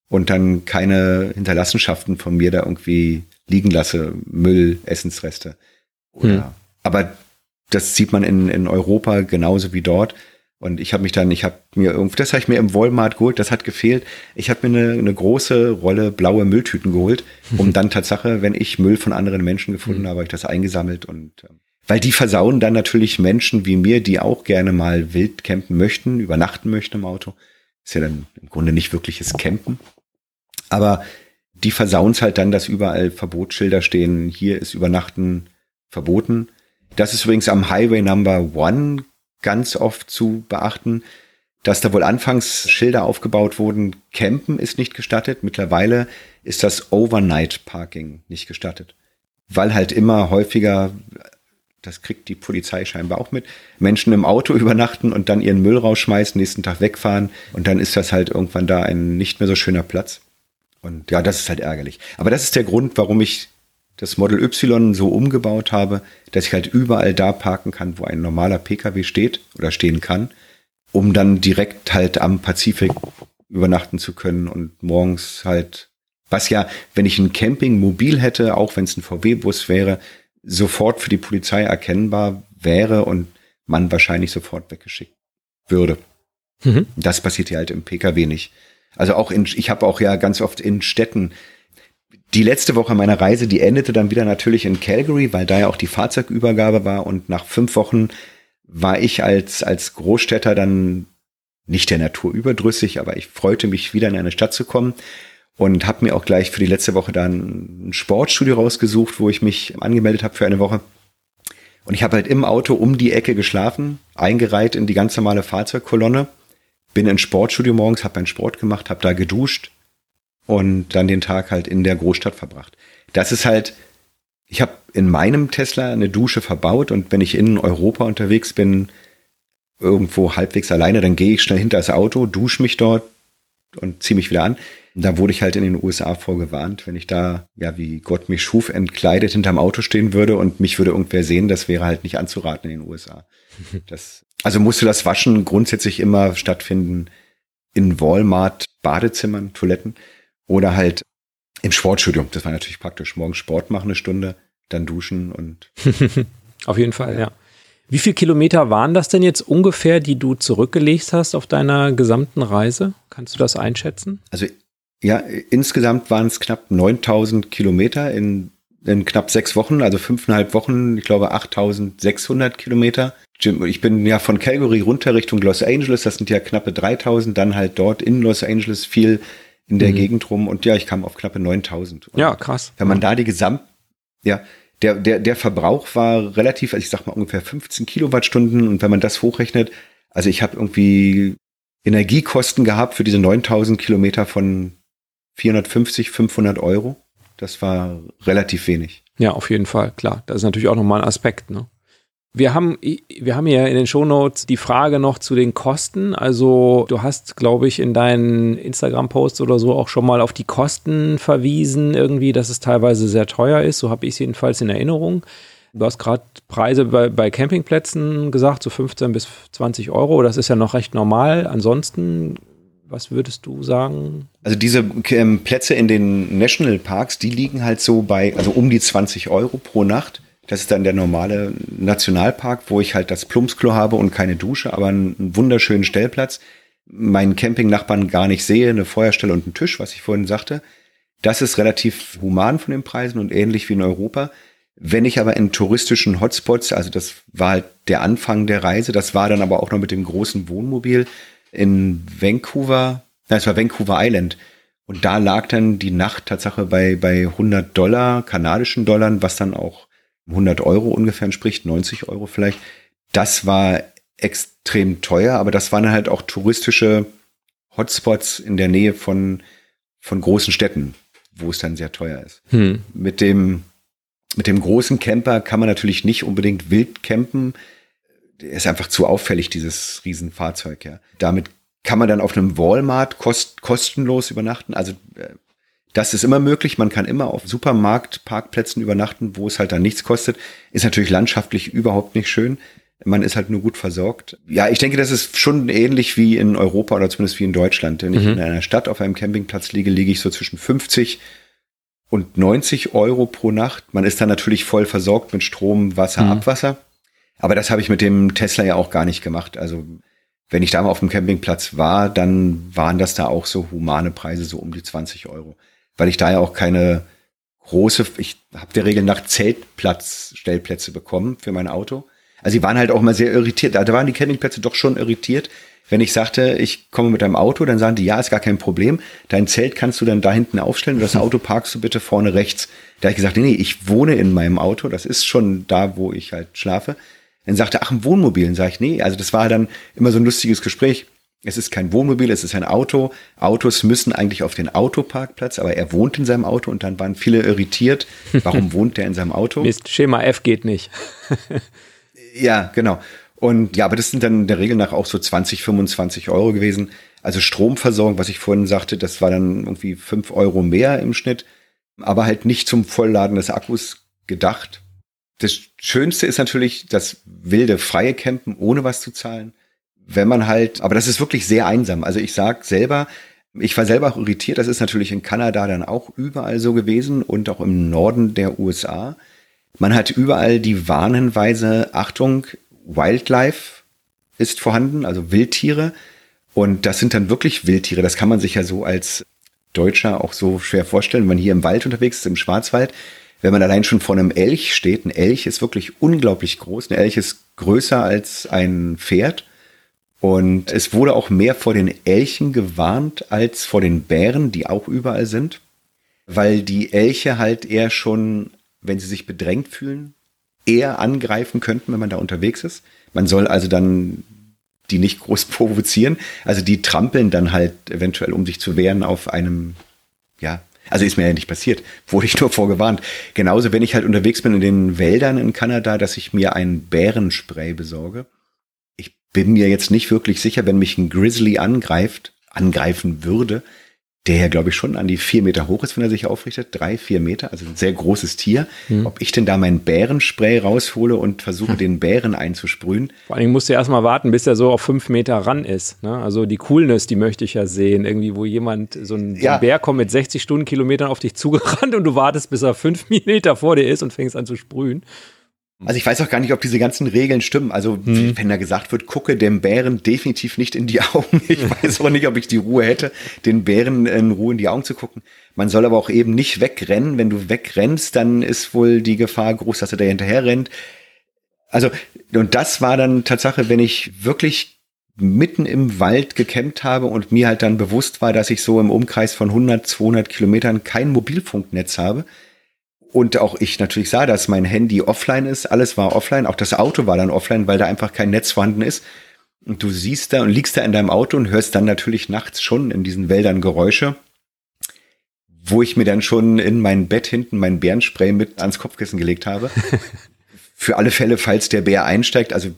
und dann keine Hinterlassenschaften von mir da irgendwie liegen lasse, Müll, Essensreste. Oder, hm. Aber das sieht man in, in Europa genauso wie dort. Und ich habe mich dann, ich habe mir irgendwie, das habe ich mir im Walmart geholt, das hat gefehlt. Ich habe mir eine, eine große Rolle blaue Mülltüten geholt, um dann Tatsache, wenn ich Müll von anderen Menschen gefunden hm. habe, habe ich das eingesammelt und ähm, weil die versauen dann natürlich Menschen wie mir, die auch gerne mal wild campen möchten, übernachten möchten im Auto. Ist ja dann im Grunde nicht wirkliches Campen. Aber die versauen es halt dann, dass überall Verbotsschilder stehen. Hier ist Übernachten verboten. Das ist übrigens am Highway Number One ganz oft zu beachten, dass da wohl anfangs Schilder aufgebaut wurden. Campen ist nicht gestattet. Mittlerweile ist das Overnight Parking nicht gestattet. Weil halt immer häufiger das kriegt die Polizei scheinbar auch mit, Menschen im Auto übernachten und dann ihren Müll rausschmeißen, nächsten Tag wegfahren und dann ist das halt irgendwann da ein nicht mehr so schöner Platz. Und ja, das ist halt ärgerlich. Aber das ist der Grund, warum ich das Model Y so umgebaut habe, dass ich halt überall da parken kann, wo ein normaler Pkw steht oder stehen kann, um dann direkt halt am Pazifik übernachten zu können und morgens halt, was ja, wenn ich ein Camping mobil hätte, auch wenn es ein VW-Bus wäre, sofort für die Polizei erkennbar wäre und man wahrscheinlich sofort weggeschickt würde. Mhm. Das passiert ja halt im Pkw nicht. Also auch in, ich habe auch ja ganz oft in Städten die letzte Woche meiner Reise, die endete dann wieder natürlich in Calgary, weil da ja auch die Fahrzeugübergabe war. Und nach fünf Wochen war ich als, als Großstädter dann nicht der Natur überdrüssig, aber ich freute mich wieder in eine Stadt zu kommen. Und habe mir auch gleich für die letzte Woche dann ein Sportstudio rausgesucht, wo ich mich angemeldet habe für eine Woche. Und ich habe halt im Auto um die Ecke geschlafen, eingereiht in die ganz normale Fahrzeugkolonne, bin ins Sportstudio morgens, habe meinen Sport gemacht, habe da geduscht und dann den Tag halt in der Großstadt verbracht. Das ist halt, ich habe in meinem Tesla eine Dusche verbaut und wenn ich in Europa unterwegs bin, irgendwo halbwegs alleine, dann gehe ich schnell hinter das Auto, dusche mich dort und ziehe mich wieder an. Da wurde ich halt in den USA vorgewarnt, wenn ich da, ja, wie Gott mich schuf, entkleidet hinterm Auto stehen würde und mich würde irgendwer sehen, das wäre halt nicht anzuraten in den USA. Das, also musste das Waschen grundsätzlich immer stattfinden in Walmart, Badezimmern, Toiletten oder halt im Sportstudium. Das war natürlich praktisch. Morgen Sport machen eine Stunde, dann duschen und. Auf jeden Fall, ja. ja. Wie viele Kilometer waren das denn jetzt ungefähr, die du zurückgelegt hast auf deiner gesamten Reise? Kannst du das einschätzen? Also ja, insgesamt waren es knapp 9000 Kilometer in, in knapp sechs Wochen, also fünfeinhalb Wochen, ich glaube 8600 Kilometer. Ich bin ja von Calgary runter Richtung Los Angeles, das sind ja knappe 3000, dann halt dort in Los Angeles viel in der mhm. Gegend rum und ja, ich kam auf knappe 9000. Und ja, krass. Wenn man da die Gesamt, ja, der, der, der Verbrauch war relativ, also ich sag mal ungefähr 15 Kilowattstunden und wenn man das hochrechnet, also ich habe irgendwie Energiekosten gehabt für diese 9000 Kilometer von 450, 500 Euro. Das war relativ wenig. Ja, auf jeden Fall, klar. Das ist natürlich auch nochmal ein Aspekt. Ne? Wir haben, wir haben hier in den Shownotes die Frage noch zu den Kosten. Also du hast, glaube ich, in deinen Instagram-Posts oder so auch schon mal auf die Kosten verwiesen, irgendwie, dass es teilweise sehr teuer ist. So habe ich es jedenfalls in Erinnerung. Du hast gerade Preise bei, bei Campingplätzen gesagt, so 15 bis 20 Euro. Das ist ja noch recht normal. Ansonsten was würdest du sagen? Also diese ähm, Plätze in den Nationalparks, die liegen halt so bei, also um die 20 Euro pro Nacht. Das ist dann der normale Nationalpark, wo ich halt das Plumpsklo habe und keine Dusche, aber einen wunderschönen Stellplatz. Meinen Campingnachbarn gar nicht sehe, eine Feuerstelle und einen Tisch, was ich vorhin sagte. Das ist relativ human von den Preisen und ähnlich wie in Europa. Wenn ich aber in touristischen Hotspots, also das war halt der Anfang der Reise, das war dann aber auch noch mit dem großen Wohnmobil in Vancouver, nein, es war Vancouver Island. Und da lag dann die Nacht Tatsache bei, bei 100 Dollar, kanadischen Dollar, was dann auch 100 Euro ungefähr entspricht, 90 Euro vielleicht. Das war extrem teuer, aber das waren halt auch touristische Hotspots in der Nähe von, von großen Städten, wo es dann sehr teuer ist. Hm. Mit dem mit dem großen Camper kann man natürlich nicht unbedingt wild campen. Der ist einfach zu auffällig, dieses Riesenfahrzeug, ja. Damit kann man dann auf einem Walmart kost kostenlos übernachten. Also äh, das ist immer möglich. Man kann immer auf Supermarktparkplätzen übernachten, wo es halt dann nichts kostet. Ist natürlich landschaftlich überhaupt nicht schön. Man ist halt nur gut versorgt. Ja, ich denke, das ist schon ähnlich wie in Europa oder zumindest wie in Deutschland. Wenn mhm. ich in einer Stadt auf einem Campingplatz liege, liege ich so zwischen 50 und 90 Euro pro Nacht. Man ist dann natürlich voll versorgt mit Strom, Wasser, mhm. Abwasser. Aber das habe ich mit dem Tesla ja auch gar nicht gemacht. Also wenn ich da mal auf dem Campingplatz war, dann waren das da auch so humane Preise, so um die 20 Euro. Weil ich da ja auch keine große, ich habe der Regel nach Zeltplatz, Stellplätze bekommen für mein Auto. Also sie waren halt auch mal sehr irritiert. Da waren die Campingplätze doch schon irritiert, wenn ich sagte, ich komme mit deinem Auto, dann sagen die, ja, ist gar kein Problem. Dein Zelt kannst du dann da hinten aufstellen und das Auto parkst du bitte vorne rechts. Da habe ich gesagt, nee, nee, ich wohne in meinem Auto. Das ist schon da, wo ich halt schlafe. Dann sagte, ach, ein Wohnmobil. Dann sage ich, nee, also das war dann immer so ein lustiges Gespräch. Es ist kein Wohnmobil, es ist ein Auto. Autos müssen eigentlich auf den Autoparkplatz, aber er wohnt in seinem Auto und dann waren viele irritiert. Warum wohnt er in seinem Auto? Mist, Schema F geht nicht. ja, genau. Und ja, aber das sind dann in der Regel nach auch so 20, 25 Euro gewesen. Also Stromversorgung, was ich vorhin sagte, das war dann irgendwie fünf Euro mehr im Schnitt, aber halt nicht zum Vollladen des Akkus gedacht. Das Schönste ist natürlich das wilde freie Campen ohne was zu zahlen. Wenn man halt, aber das ist wirklich sehr einsam. Also ich sag selber, ich war selber auch irritiert, das ist natürlich in Kanada dann auch überall so gewesen und auch im Norden der USA. Man hat überall die Warnhinweise, Achtung, Wildlife ist vorhanden, also Wildtiere. Und das sind dann wirklich Wildtiere. Das kann man sich ja so als Deutscher auch so schwer vorstellen, wenn man hier im Wald unterwegs ist, im Schwarzwald. Wenn man allein schon vor einem Elch steht, ein Elch ist wirklich unglaublich groß. Ein Elch ist größer als ein Pferd. Und es wurde auch mehr vor den Elchen gewarnt als vor den Bären, die auch überall sind. Weil die Elche halt eher schon, wenn sie sich bedrängt fühlen, eher angreifen könnten, wenn man da unterwegs ist. Man soll also dann die nicht groß provozieren. Also die trampeln dann halt eventuell, um sich zu wehren, auf einem, ja, also ist mir ja nicht passiert, wurde ich nur vorgewarnt. Genauso, wenn ich halt unterwegs bin in den Wäldern in Kanada, dass ich mir ein Bärenspray besorge. Bin mir jetzt nicht wirklich sicher, wenn mich ein Grizzly angreift, angreifen würde, der ja, glaube ich, schon an die vier Meter hoch ist, wenn er sich aufrichtet. Drei, vier Meter, also ein sehr großes Tier. Hm. Ob ich denn da mein Bärenspray raushole und versuche, hm. den Bären einzusprühen. Vor allem musst du erstmal warten, bis er so auf fünf Meter ran ist. Ne? Also die Coolness, die möchte ich ja sehen. Irgendwie, wo jemand, so ein, ja. ein Bär kommt mit 60 Stundenkilometern auf dich zugerannt und du wartest, bis er fünf Meter vor dir ist und fängst an zu sprühen. Also ich weiß auch gar nicht, ob diese ganzen Regeln stimmen. Also hm. wenn da gesagt wird, gucke dem Bären definitiv nicht in die Augen. Ich weiß auch nicht, ob ich die Ruhe hätte, den Bären in Ruhe in die Augen zu gucken. Man soll aber auch eben nicht wegrennen. Wenn du wegrennst, dann ist wohl die Gefahr groß, dass er da hinterher rennt. Also, und das war dann Tatsache, wenn ich wirklich mitten im Wald gekämmt habe und mir halt dann bewusst war, dass ich so im Umkreis von 100, 200 Kilometern kein Mobilfunknetz habe und auch ich natürlich sah, dass mein Handy offline ist. Alles war offline. Auch das Auto war dann offline, weil da einfach kein Netz vorhanden ist. Und du siehst da und liegst da in deinem Auto und hörst dann natürlich nachts schon in diesen Wäldern Geräusche, wo ich mir dann schon in mein Bett hinten mein Bärenspray mit ans Kopfkissen gelegt habe. Für alle Fälle, falls der Bär einsteigt. Also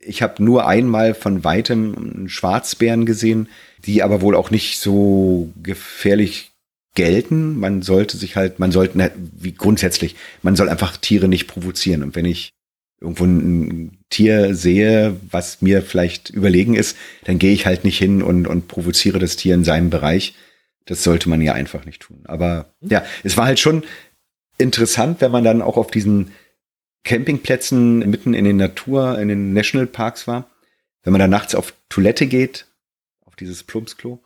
ich habe nur einmal von weitem einen Schwarzbären gesehen, die aber wohl auch nicht so gefährlich gelten. Man sollte sich halt, man sollte, wie grundsätzlich, man soll einfach Tiere nicht provozieren. Und wenn ich irgendwo ein Tier sehe, was mir vielleicht überlegen ist, dann gehe ich halt nicht hin und, und provoziere das Tier in seinem Bereich. Das sollte man ja einfach nicht tun. Aber ja, es war halt schon interessant, wenn man dann auch auf diesen Campingplätzen mitten in den Natur, in den Nationalparks war. Wenn man da nachts auf Toilette geht, auf dieses Plumpsklo,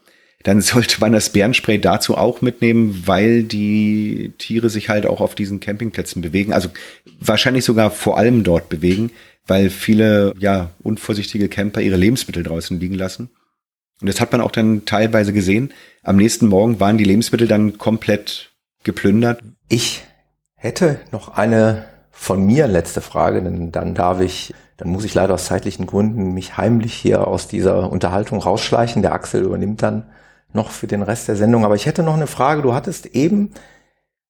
dann sollte man das Bärenspray dazu auch mitnehmen, weil die Tiere sich halt auch auf diesen Campingplätzen bewegen. Also wahrscheinlich sogar vor allem dort bewegen, weil viele, ja, unvorsichtige Camper ihre Lebensmittel draußen liegen lassen. Und das hat man auch dann teilweise gesehen. Am nächsten Morgen waren die Lebensmittel dann komplett geplündert. Ich hätte noch eine von mir letzte Frage, denn dann darf ich, dann muss ich leider aus zeitlichen Gründen mich heimlich hier aus dieser Unterhaltung rausschleichen. Der Axel übernimmt dann noch für den Rest der Sendung. Aber ich hätte noch eine Frage. Du hattest eben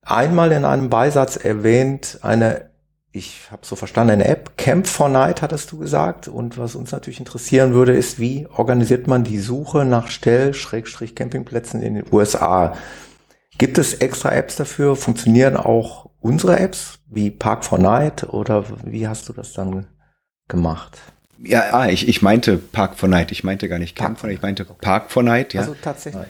einmal in einem Beisatz erwähnt, eine, ich habe so verstanden, eine App, Camp for Night hattest du gesagt. Und was uns natürlich interessieren würde, ist, wie organisiert man die Suche nach Stell-Campingplätzen in den USA? Gibt es extra Apps dafür? Funktionieren auch unsere Apps wie Park for Night oder wie hast du das dann gemacht? Ja, ah, ich, ich meinte Park for Night. Ich meinte gar nicht Camp for Night. Ich meinte Park for Night, ja. Also tatsächlich.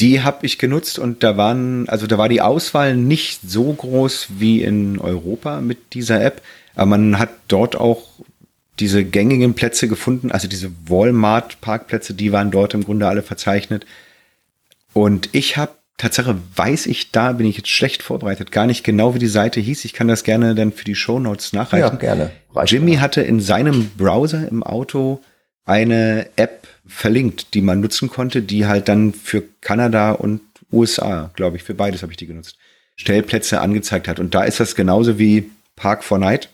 Die habe ich genutzt und da waren, also da war die Auswahl nicht so groß wie in Europa mit dieser App, aber man hat dort auch diese gängigen Plätze gefunden, also diese Walmart-Parkplätze, die waren dort im Grunde alle verzeichnet. Und ich habe Tatsache weiß ich, da bin ich jetzt schlecht vorbereitet, gar nicht genau, wie die Seite hieß. Ich kann das gerne dann für die Show Notes nachreichen. Ja, gerne. Reicht Jimmy mal. hatte in seinem Browser im Auto eine App verlinkt, die man nutzen konnte, die halt dann für Kanada und USA, glaube ich, für beides habe ich die genutzt, Stellplätze angezeigt hat. Und da ist das genauso wie Park for Night.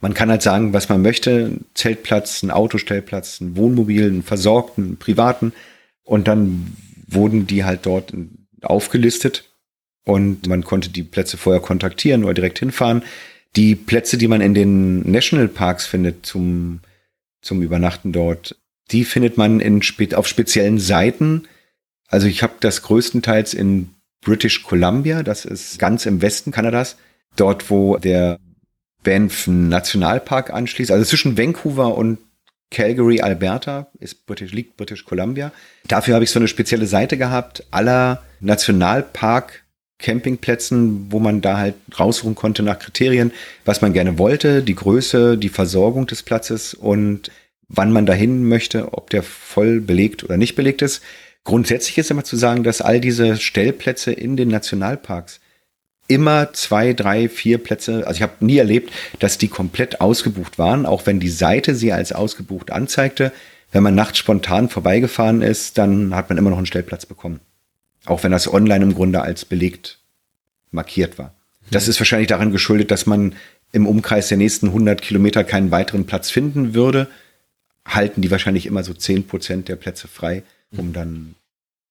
Man kann halt sagen, was man möchte, ein Zeltplatz, ein Autostellplatz, ein Wohnmobil, einen versorgten, einen privaten. Und dann wurden die halt dort aufgelistet und man konnte die Plätze vorher kontaktieren oder direkt hinfahren. Die Plätze, die man in den Nationalparks findet zum, zum Übernachten dort, die findet man in, auf speziellen Seiten. Also ich habe das größtenteils in British Columbia, das ist ganz im Westen Kanadas, dort wo der Banff Nationalpark anschließt, also zwischen Vancouver und Calgary, Alberta, ist British, liegt British Columbia. Dafür habe ich so eine spezielle Seite gehabt, aller Nationalpark Campingplätzen, wo man da halt raussuchen konnte nach Kriterien, was man gerne wollte, die Größe, die Versorgung des Platzes und wann man dahin möchte, ob der voll belegt oder nicht belegt ist. Grundsätzlich ist immer zu sagen, dass all diese Stellplätze in den Nationalparks immer zwei, drei, vier Plätze. Also ich habe nie erlebt, dass die komplett ausgebucht waren, auch wenn die Seite sie als ausgebucht anzeigte. Wenn man nachts spontan vorbeigefahren ist, dann hat man immer noch einen Stellplatz bekommen. Auch wenn das online im Grunde als belegt markiert war. Das ist wahrscheinlich daran geschuldet, dass man im Umkreis der nächsten 100 Kilometer keinen weiteren Platz finden würde. Halten die wahrscheinlich immer so 10 Prozent der Plätze frei, um dann,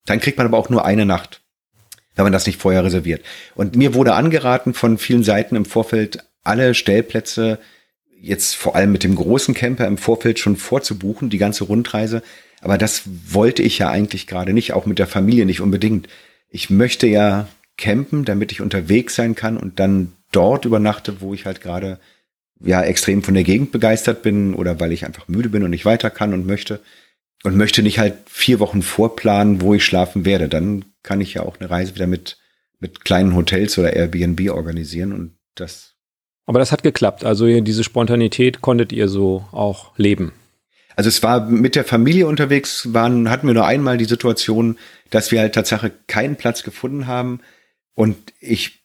dann kriegt man aber auch nur eine Nacht wenn man das nicht vorher reserviert. Und mir wurde angeraten von vielen Seiten im Vorfeld, alle Stellplätze jetzt vor allem mit dem großen Camper im Vorfeld schon vorzubuchen, die ganze Rundreise. Aber das wollte ich ja eigentlich gerade nicht, auch mit der Familie nicht unbedingt. Ich möchte ja campen, damit ich unterwegs sein kann und dann dort übernachte, wo ich halt gerade ja extrem von der Gegend begeistert bin oder weil ich einfach müde bin und nicht weiter kann und möchte und möchte nicht halt vier Wochen vorplanen, wo ich schlafen werde. Dann kann ich ja auch eine Reise wieder mit, mit kleinen Hotels oder Airbnb organisieren und das. Aber das hat geklappt. Also diese Spontanität konntet ihr so auch leben. Also es war mit der Familie unterwegs, waren, hatten wir nur einmal die Situation, dass wir halt tatsächlich keinen Platz gefunden haben und ich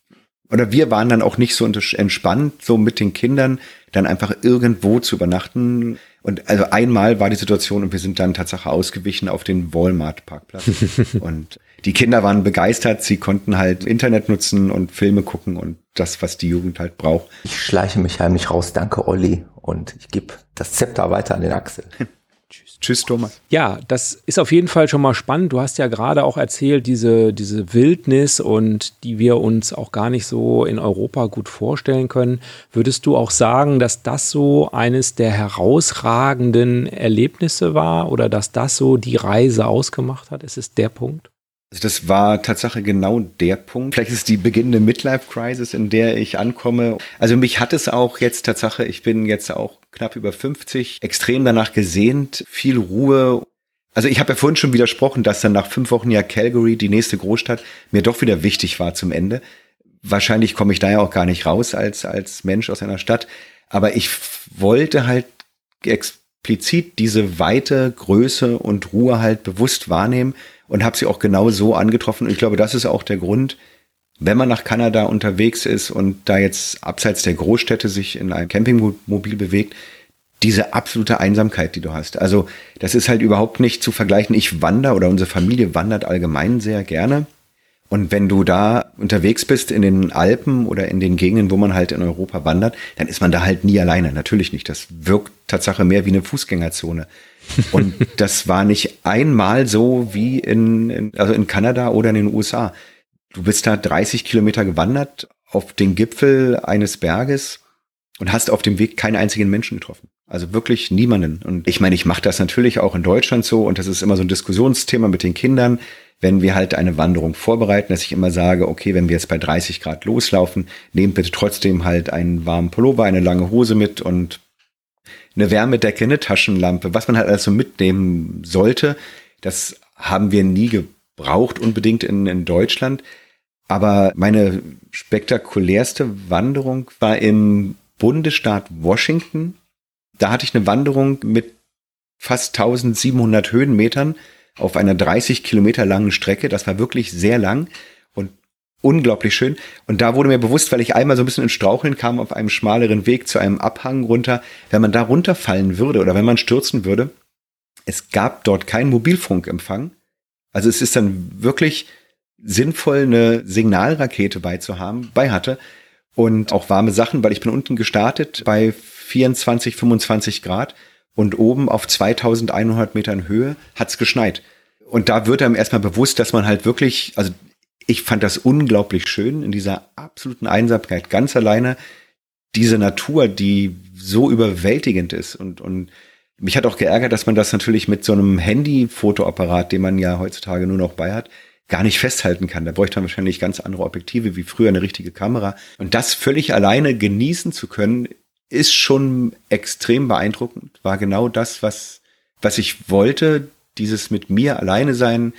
oder wir waren dann auch nicht so entspannt, so mit den Kindern, dann einfach irgendwo zu übernachten. Und also einmal war die Situation und wir sind dann tatsächlich ausgewichen auf den Walmart-Parkplatz. und die Kinder waren begeistert, sie konnten halt Internet nutzen und Filme gucken und das, was die Jugend halt braucht. Ich schleiche mich heimlich raus. Danke, Olli. Und ich gebe das Zepter weiter an den Axel. Tschüss. Tschüss, Thomas. Ja, das ist auf jeden Fall schon mal spannend. Du hast ja gerade auch erzählt, diese, diese Wildnis und die wir uns auch gar nicht so in Europa gut vorstellen können. Würdest du auch sagen, dass das so eines der herausragenden Erlebnisse war oder dass das so die Reise ausgemacht hat? Ist es der Punkt? Also das war Tatsache genau der Punkt. Vielleicht ist es die beginnende Midlife-Crisis, in der ich ankomme. Also mich hat es auch jetzt Tatsache, ich bin jetzt auch knapp über 50, extrem danach gesehnt, viel Ruhe. Also ich habe ja vorhin schon widersprochen, dass dann nach fünf Wochen ja Calgary, die nächste Großstadt, mir doch wieder wichtig war zum Ende. wahrscheinlich komme ich da ja auch gar nicht raus als, als Mensch aus einer Stadt. Aber ich wollte halt explizit diese weite Größe und Ruhe halt bewusst wahrnehmen und habe sie auch genau so angetroffen. Und ich glaube, das ist auch der Grund, wenn man nach Kanada unterwegs ist und da jetzt abseits der Großstädte sich in einem Campingmobil bewegt, diese absolute Einsamkeit, die du hast. Also das ist halt überhaupt nicht zu vergleichen. Ich wandere oder unsere Familie wandert allgemein sehr gerne. Und wenn du da unterwegs bist in den Alpen oder in den Gegenden, wo man halt in Europa wandert, dann ist man da halt nie alleine. Natürlich nicht. Das wirkt Tatsache mehr wie eine Fußgängerzone. Und das war nicht einmal so wie in, in, also in Kanada oder in den USA. Du bist da 30 Kilometer gewandert auf den Gipfel eines Berges und hast auf dem Weg keinen einzigen Menschen getroffen. Also wirklich niemanden. Und ich meine, ich mache das natürlich auch in Deutschland so und das ist immer so ein Diskussionsthema mit den Kindern, wenn wir halt eine Wanderung vorbereiten, dass ich immer sage, okay, wenn wir jetzt bei 30 Grad loslaufen, nehmt bitte trotzdem halt einen warmen Pullover, eine lange Hose mit und eine Wärmedecke, eine Taschenlampe, was man halt alles so mitnehmen sollte. Das haben wir nie gebraucht, unbedingt in, in Deutschland. Aber meine spektakulärste Wanderung war im Bundesstaat Washington da hatte ich eine Wanderung mit fast 1700 Höhenmetern auf einer 30 Kilometer langen Strecke. Das war wirklich sehr lang und unglaublich schön. Und da wurde mir bewusst, weil ich einmal so ein bisschen in Straucheln kam auf einem schmaleren Weg zu einem Abhang runter, wenn man da runterfallen würde oder wenn man stürzen würde, es gab dort keinen Mobilfunkempfang. Also es ist dann wirklich sinnvoll, eine Signalrakete beizuhaben, bei hatte und auch warme Sachen, weil ich bin unten gestartet bei 24, 25 Grad und oben auf 2100 Metern Höhe hat's geschneit. Und da wird einem erstmal bewusst, dass man halt wirklich, also ich fand das unglaublich schön in dieser absoluten Einsamkeit, ganz alleine diese Natur, die so überwältigend ist und, und mich hat auch geärgert, dass man das natürlich mit so einem Handy-Fotoapparat, den man ja heutzutage nur noch bei hat, gar nicht festhalten kann. Da bräuchte man wahrscheinlich ganz andere Objektive wie früher eine richtige Kamera. Und das völlig alleine genießen zu können, ist schon extrem beeindruckend. War genau das, was, was ich wollte. Dieses mit mir alleine sein.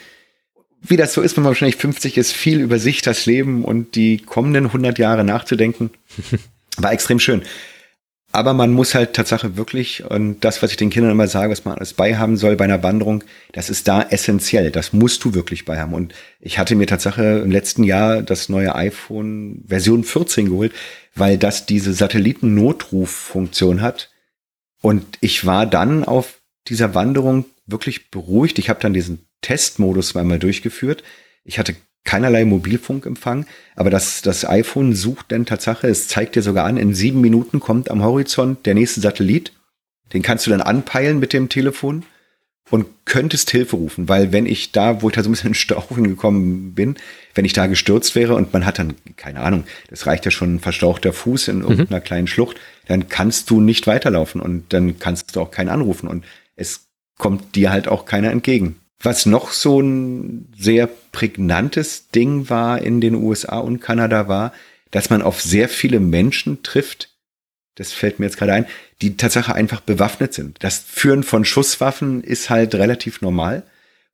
Wie das so ist, wenn man wahrscheinlich 50 ist, viel über sich, das Leben und die kommenden 100 Jahre nachzudenken. War extrem schön. Aber man muss halt Tatsache wirklich, und das, was ich den Kindern immer sage, was man alles beihaben soll bei einer Wanderung, das ist da essentiell. Das musst du wirklich beihaben. Und ich hatte mir Tatsache im letzten Jahr das neue iPhone Version 14 geholt, weil das diese Satelliten-Notruffunktion hat. Und ich war dann auf dieser Wanderung wirklich beruhigt. Ich habe dann diesen Testmodus zweimal durchgeführt. Ich hatte keinerlei Mobilfunkempfang, aber das, das iPhone sucht dann Tatsache, es zeigt dir sogar an, in sieben Minuten kommt am Horizont der nächste Satellit. Den kannst du dann anpeilen mit dem Telefon und könntest Hilfe rufen, weil wenn ich da, wo ich da so ein bisschen in Stauchen gekommen bin, wenn ich da gestürzt wäre und man hat dann, keine Ahnung, das reicht ja schon ein verstauchter Fuß in mhm. irgendeiner mhm. kleinen Schlucht, dann kannst du nicht weiterlaufen und dann kannst du auch keinen anrufen und es kommt dir halt auch keiner entgegen. Was noch so ein sehr prägnantes Ding war in den USA und Kanada war, dass man auf sehr viele Menschen trifft, das fällt mir jetzt gerade ein, die Tatsache einfach bewaffnet sind. Das Führen von Schusswaffen ist halt relativ normal.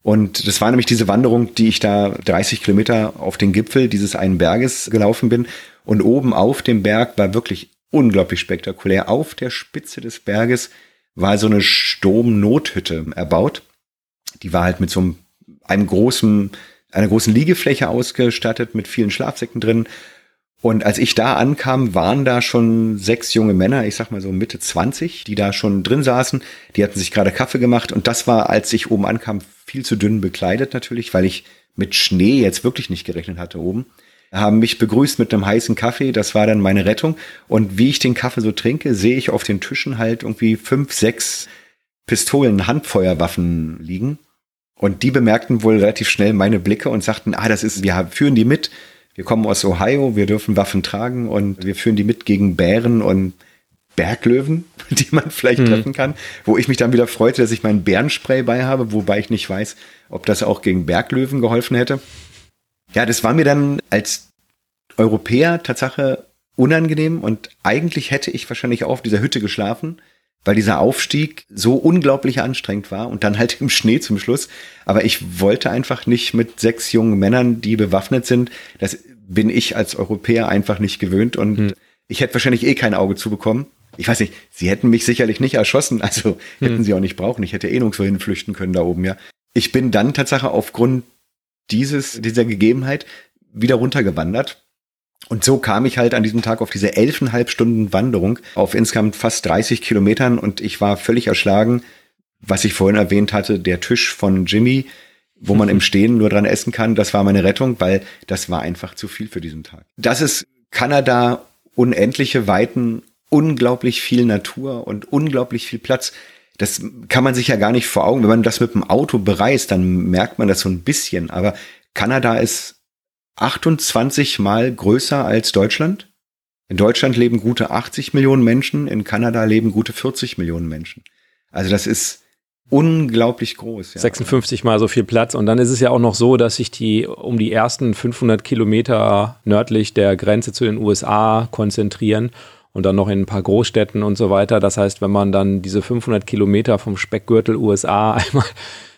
Und das war nämlich diese Wanderung, die ich da 30 Kilometer auf den Gipfel dieses einen Berges gelaufen bin. Und oben auf dem Berg war wirklich unglaublich spektakulär. Auf der Spitze des Berges war so eine Sturmnothütte erbaut. Die war halt mit so einem, einem großen, einer großen Liegefläche ausgestattet mit vielen Schlafsäcken drin. Und als ich da ankam, waren da schon sechs junge Männer, ich sag mal so Mitte 20, die da schon drin saßen. Die hatten sich gerade Kaffee gemacht. Und das war, als ich oben ankam, viel zu dünn bekleidet natürlich, weil ich mit Schnee jetzt wirklich nicht gerechnet hatte oben. Haben mich begrüßt mit einem heißen Kaffee. Das war dann meine Rettung. Und wie ich den Kaffee so trinke, sehe ich auf den Tischen halt irgendwie fünf, sechs Pistolen, Handfeuerwaffen liegen. Und die bemerkten wohl relativ schnell meine Blicke und sagten, ah, das ist, wir führen die mit wir kommen aus Ohio, wir dürfen Waffen tragen und wir führen die mit gegen Bären und Berglöwen, die man vielleicht mhm. treffen kann, wo ich mich dann wieder freute, dass ich meinen Bärenspray bei habe, wobei ich nicht weiß, ob das auch gegen Berglöwen geholfen hätte. Ja, das war mir dann als Europäer Tatsache unangenehm und eigentlich hätte ich wahrscheinlich auch auf dieser Hütte geschlafen, weil dieser Aufstieg so unglaublich anstrengend war und dann halt im Schnee zum Schluss. Aber ich wollte einfach nicht mit sechs jungen Männern, die bewaffnet sind. Das bin ich als Europäer einfach nicht gewöhnt und hm. ich hätte wahrscheinlich eh kein Auge zubekommen. Ich weiß nicht, sie hätten mich sicherlich nicht erschossen, also hätten hm. sie auch nicht brauchen. Ich hätte eh nirgendwo hinflüchten können da oben, ja. Ich bin dann Tatsache aufgrund dieses, dieser Gegebenheit wieder runtergewandert. Und so kam ich halt an diesem Tag auf diese elfeinhalb Stunden Wanderung auf insgesamt fast 30 Kilometern und ich war völlig erschlagen, was ich vorhin erwähnt hatte, der Tisch von Jimmy, wo man im Stehen nur dran essen kann, das war meine Rettung, weil das war einfach zu viel für diesen Tag. Das ist Kanada, unendliche Weiten, unglaublich viel Natur und unglaublich viel Platz. Das kann man sich ja gar nicht vor Augen. Wenn man das mit dem Auto bereist, dann merkt man das so ein bisschen. Aber Kanada ist 28 mal größer als Deutschland. In Deutschland leben gute 80 Millionen Menschen, in Kanada leben gute 40 Millionen Menschen. Also das ist unglaublich groß. Ja. 56 mal so viel Platz. Und dann ist es ja auch noch so, dass sich die um die ersten 500 Kilometer nördlich der Grenze zu den USA konzentrieren und dann noch in ein paar Großstädten und so weiter. Das heißt, wenn man dann diese 500 Kilometer vom Speckgürtel USA einmal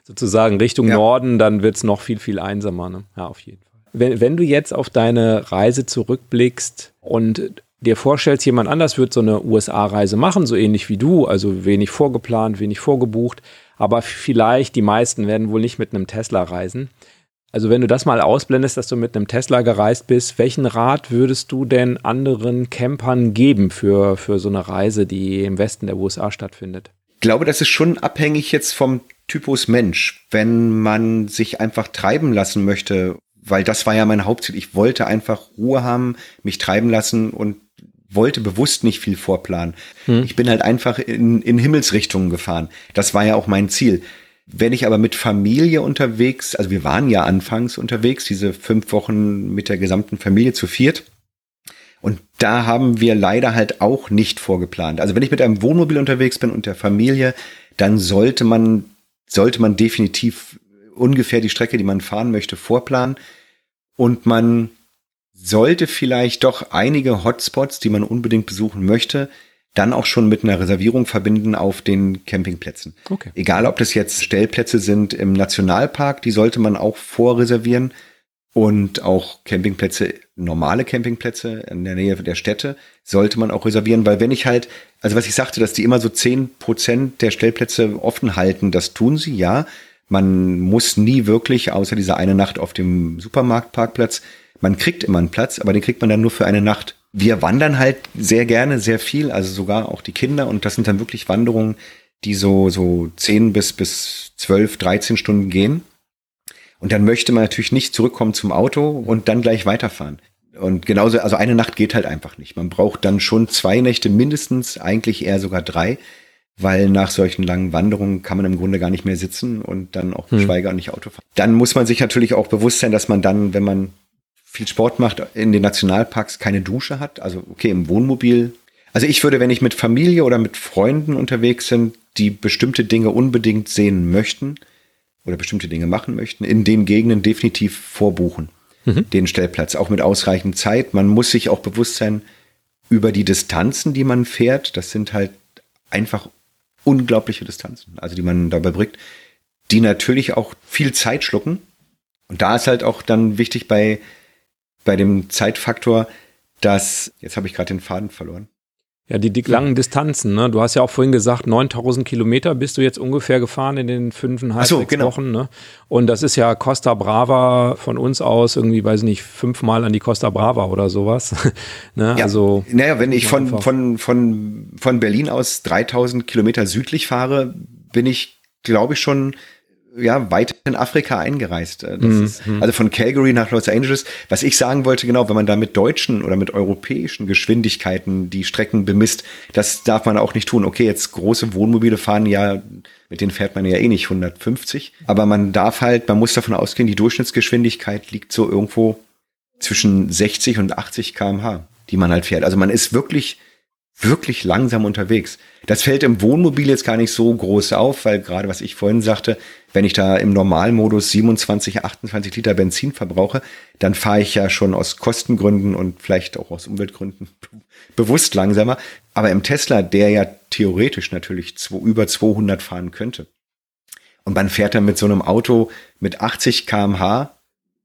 sozusagen Richtung ja. Norden, dann wird es noch viel, viel einsamer. Ne? Ja, auf jeden Fall. Wenn, wenn du jetzt auf deine Reise zurückblickst und dir vorstellst, jemand anders wird so eine USA-Reise machen, so ähnlich wie du, also wenig vorgeplant, wenig vorgebucht, aber vielleicht die meisten werden wohl nicht mit einem Tesla reisen. Also wenn du das mal ausblendest, dass du mit einem Tesla gereist bist, welchen Rat würdest du denn anderen Campern geben für, für so eine Reise, die im Westen der USA stattfindet? Ich glaube, das ist schon abhängig jetzt vom Typus Mensch. Wenn man sich einfach treiben lassen möchte, weil das war ja mein Hauptziel. Ich wollte einfach Ruhe haben, mich treiben lassen und wollte bewusst nicht viel vorplanen. Hm. Ich bin halt einfach in, in Himmelsrichtungen gefahren. Das war ja auch mein Ziel. Wenn ich aber mit Familie unterwegs, also wir waren ja anfangs unterwegs, diese fünf Wochen mit der gesamten Familie zu viert. Und da haben wir leider halt auch nicht vorgeplant. Also wenn ich mit einem Wohnmobil unterwegs bin und der Familie, dann sollte man, sollte man definitiv ungefähr die Strecke, die man fahren möchte, vorplanen. Und man sollte vielleicht doch einige Hotspots, die man unbedingt besuchen möchte, dann auch schon mit einer Reservierung verbinden auf den Campingplätzen. Okay. Egal, ob das jetzt Stellplätze sind im Nationalpark, die sollte man auch vorreservieren und auch Campingplätze, normale Campingplätze in der Nähe der Städte sollte man auch reservieren, weil wenn ich halt, also was ich sagte, dass die immer so zehn Prozent der Stellplätze offen halten, das tun sie, ja. Man muss nie wirklich, außer dieser eine Nacht auf dem Supermarktparkplatz, man kriegt immer einen Platz, aber den kriegt man dann nur für eine Nacht. Wir wandern halt sehr gerne, sehr viel, also sogar auch die Kinder und das sind dann wirklich Wanderungen, die so, so zehn bis, bis zwölf, dreizehn Stunden gehen. Und dann möchte man natürlich nicht zurückkommen zum Auto und dann gleich weiterfahren. Und genauso, also eine Nacht geht halt einfach nicht. Man braucht dann schon zwei Nächte mindestens, eigentlich eher sogar drei, weil nach solchen langen Wanderungen kann man im Grunde gar nicht mehr sitzen und dann auch hm. geschweige hm. nicht Auto fahren. Dann muss man sich natürlich auch bewusst sein, dass man dann, wenn man viel Sport macht, in den Nationalparks keine Dusche hat. Also okay, im Wohnmobil. Also ich würde, wenn ich mit Familie oder mit Freunden unterwegs sind, die bestimmte Dinge unbedingt sehen möchten oder bestimmte Dinge machen möchten, in den Gegenden definitiv vorbuchen. Mhm. Den Stellplatz, auch mit ausreichend Zeit. Man muss sich auch bewusst sein über die Distanzen, die man fährt. Das sind halt einfach unglaubliche Distanzen, also die man dabei bringt, die natürlich auch viel Zeit schlucken. Und da ist halt auch dann wichtig bei bei dem Zeitfaktor, dass, jetzt habe ich gerade den Faden verloren. Ja, die, die langen Distanzen, ne? Du hast ja auch vorhin gesagt, 9000 Kilometer bist du jetzt ungefähr gefahren in den fünfeinhalb, so, sechs genau. Wochen, ne? Und das ist ja Costa Brava von uns aus irgendwie, weiß ich nicht, fünfmal an die Costa Brava oder sowas. ne? Ja. Also. Naja, wenn ich von, von, von, von Berlin aus 3000 Kilometer südlich fahre, bin ich, glaube ich, schon ja, weit in Afrika eingereist. Äh, mhm. Ist, also von Calgary nach Los Angeles. Was ich sagen wollte, genau, wenn man da mit deutschen oder mit europäischen Geschwindigkeiten die Strecken bemisst, das darf man auch nicht tun. Okay, jetzt große Wohnmobile fahren ja, mit denen fährt man ja eh nicht 150. Aber man darf halt, man muss davon ausgehen, die Durchschnittsgeschwindigkeit liegt so irgendwo zwischen 60 und 80 kmh, die man halt fährt. Also man ist wirklich wirklich langsam unterwegs. Das fällt im Wohnmobil jetzt gar nicht so groß auf, weil gerade was ich vorhin sagte, wenn ich da im Normalmodus 27, 28 Liter Benzin verbrauche, dann fahre ich ja schon aus Kostengründen und vielleicht auch aus Umweltgründen bewusst langsamer. Aber im Tesla, der ja theoretisch natürlich über 200 fahren könnte, und man fährt dann mit so einem Auto mit 80 kmh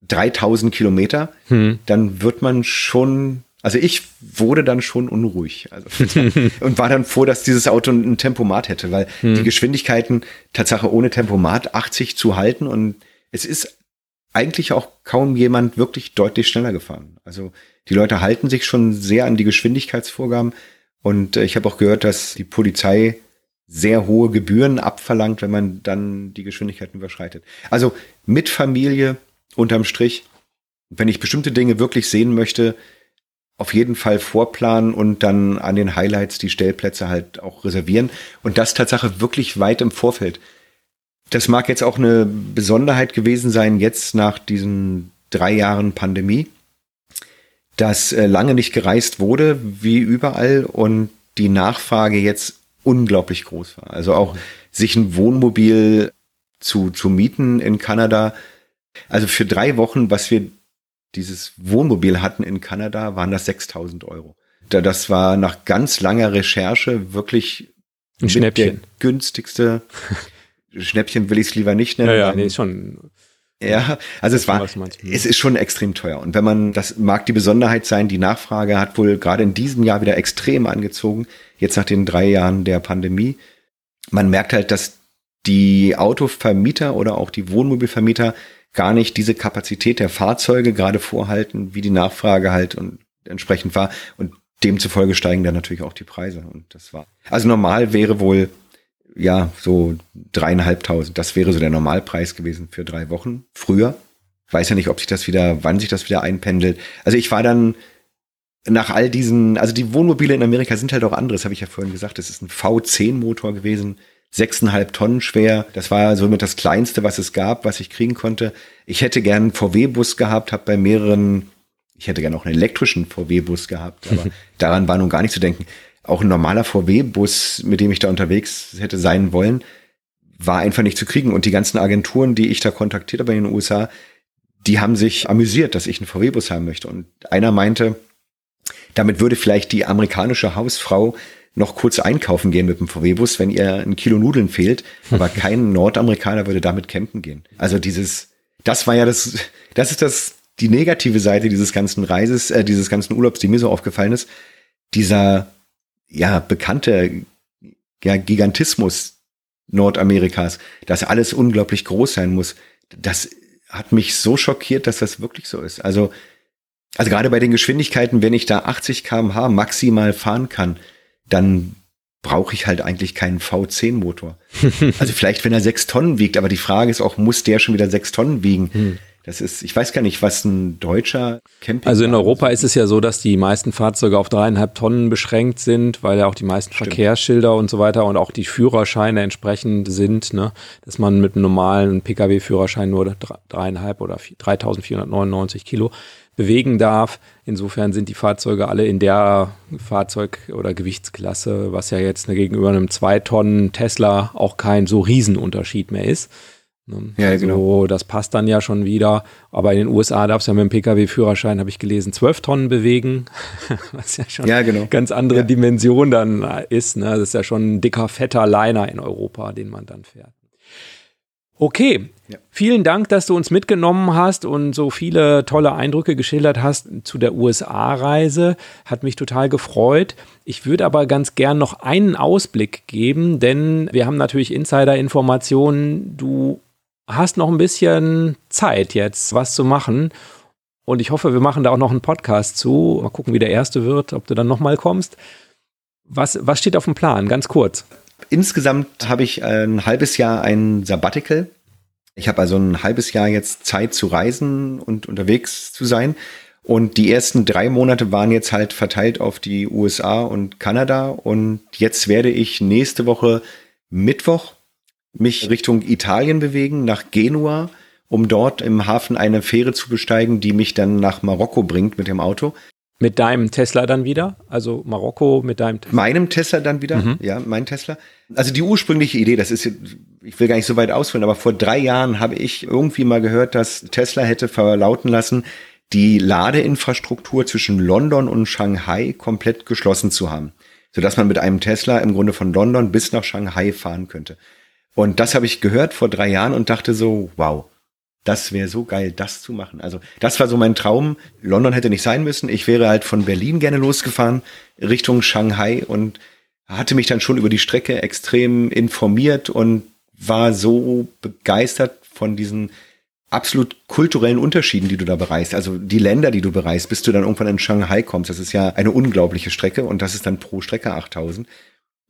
3000 Kilometer, hm. dann wird man schon, also ich wurde dann schon unruhig also, und war dann froh, dass dieses Auto ein Tempomat hätte, weil hm. die Geschwindigkeiten Tatsache ohne Tempomat 80 zu halten und es ist eigentlich auch kaum jemand wirklich deutlich schneller gefahren. Also die Leute halten sich schon sehr an die Geschwindigkeitsvorgaben und äh, ich habe auch gehört, dass die Polizei sehr hohe Gebühren abverlangt, wenn man dann die Geschwindigkeiten überschreitet. Also mit Familie unterm Strich, wenn ich bestimmte Dinge wirklich sehen möchte, auf jeden Fall vorplanen und dann an den Highlights die Stellplätze halt auch reservieren und das Tatsache wirklich weit im Vorfeld. Das mag jetzt auch eine Besonderheit gewesen sein, jetzt nach diesen drei Jahren Pandemie, dass äh, lange nicht gereist wurde, wie überall, und die Nachfrage jetzt unglaublich groß war. Also auch sich ein Wohnmobil zu, zu mieten in Kanada. Also für drei Wochen, was wir dieses Wohnmobil hatten in Kanada, waren das 6000 Euro. Das war nach ganz langer Recherche wirklich ein Schnäppchen. günstigste. Schnäppchen will ich es lieber nicht nennen. Ja, ja, nee, schon. Ja, also es war, es ist schon extrem teuer. Und wenn man, das mag die Besonderheit sein, die Nachfrage hat wohl gerade in diesem Jahr wieder extrem angezogen, jetzt nach den drei Jahren der Pandemie. Man merkt halt, dass die Autovermieter oder auch die Wohnmobilvermieter gar nicht diese Kapazität der Fahrzeuge gerade vorhalten, wie die Nachfrage halt und entsprechend war. Und demzufolge steigen dann natürlich auch die Preise. Und das war. Also normal wäre wohl, ja, so dreieinhalbtausend. Das wäre so der Normalpreis gewesen für drei Wochen. Früher. Weiß ja nicht, ob sich das wieder, wann sich das wieder einpendelt. Also ich war dann nach all diesen, also die Wohnmobile in Amerika sind halt auch anderes, habe ich ja vorhin gesagt. Das ist ein V10-Motor gewesen sechseinhalb Tonnen schwer. Das war somit das kleinste, was es gab, was ich kriegen konnte. Ich hätte gern einen VW-Bus gehabt, habe bei mehreren, ich hätte gern auch einen elektrischen VW-Bus gehabt, aber daran war nun gar nicht zu denken. Auch ein normaler VW-Bus, mit dem ich da unterwegs hätte sein wollen, war einfach nicht zu kriegen. Und die ganzen Agenturen, die ich da kontaktiert habe in den USA, die haben sich amüsiert, dass ich einen VW-Bus haben möchte. Und einer meinte, damit würde vielleicht die amerikanische Hausfrau noch kurz einkaufen gehen mit dem VW-Bus, wenn ihr ein Kilo Nudeln fehlt. Aber kein Nordamerikaner würde damit campen gehen. Also dieses, das war ja das, das ist das, die negative Seite dieses ganzen Reises, äh, dieses ganzen Urlaubs, die mir so aufgefallen ist. Dieser, ja, bekannte, ja, Gigantismus Nordamerikas, dass alles unglaublich groß sein muss. Das hat mich so schockiert, dass das wirklich so ist. Also, also gerade bei den Geschwindigkeiten, wenn ich da 80 kmh maximal fahren kann, dann brauche ich halt eigentlich keinen V10-Motor. also vielleicht, wenn er sechs Tonnen wiegt, aber die Frage ist auch, muss der schon wieder sechs Tonnen wiegen? Hm. Das ist, ich weiß gar nicht, was ein deutscher Camping. Also in Europa ist es ja so, dass die meisten Fahrzeuge auf dreieinhalb Tonnen beschränkt sind, weil ja auch die meisten Stimmt. Verkehrsschilder und so weiter und auch die Führerscheine entsprechend sind, ne? dass man mit einem normalen Pkw-Führerschein nur dreieinhalb oder 3499 Kilo bewegen darf. Insofern sind die Fahrzeuge alle in der Fahrzeug- oder Gewichtsklasse, was ja jetzt gegenüber einem 2 Tonnen Tesla auch kein so Riesenunterschied mehr ist. Ne? Ja, also, genau. Das passt dann ja schon wieder. Aber in den USA darf es ja mit dem Pkw-Führerschein, habe ich gelesen, 12 Tonnen bewegen, was ja schon ja, genau. ganz andere ja. Dimension dann ist. Ne? Das ist ja schon ein dicker, fetter Liner in Europa, den man dann fährt. Okay, ja. vielen Dank, dass du uns mitgenommen hast und so viele tolle Eindrücke geschildert hast zu der USA-Reise. Hat mich total gefreut. Ich würde aber ganz gern noch einen Ausblick geben, denn wir haben natürlich Insider-Informationen. Du hast noch ein bisschen Zeit jetzt, was zu machen. Und ich hoffe, wir machen da auch noch einen Podcast zu. Mal gucken, wie der erste wird, ob du dann nochmal kommst. Was, was steht auf dem Plan? Ganz kurz. Insgesamt habe ich ein halbes Jahr ein Sabbatical. Ich habe also ein halbes Jahr jetzt Zeit zu reisen und unterwegs zu sein. Und die ersten drei Monate waren jetzt halt verteilt auf die USA und Kanada. Und jetzt werde ich nächste Woche Mittwoch mich Richtung Italien bewegen, nach Genua, um dort im Hafen eine Fähre zu besteigen, die mich dann nach Marokko bringt mit dem Auto. Mit deinem Tesla dann wieder? Also Marokko mit deinem Tesla? Meinem Tesla dann wieder, mhm. ja, mein Tesla. Also die ursprüngliche Idee, das ist, ich will gar nicht so weit ausführen, aber vor drei Jahren habe ich irgendwie mal gehört, dass Tesla hätte verlauten lassen, die Ladeinfrastruktur zwischen London und Shanghai komplett geschlossen zu haben. Sodass man mit einem Tesla im Grunde von London bis nach Shanghai fahren könnte. Und das habe ich gehört vor drei Jahren und dachte so, wow, Das wäre so geil, das zu machen. Also das war so mein Traum. London hätte nicht sein müssen. Ich wäre halt von Berlin gerne losgefahren Richtung Shanghai und hatte mich dann schon über die Strecke extrem informiert und war so begeistert von diesen absolut kulturellen Unterschieden, die du da bereist. Also die Länder, die du bereist, bis du dann irgendwann in Shanghai kommst. Das ist ja eine unglaubliche Strecke und das ist dann pro Strecke 8000.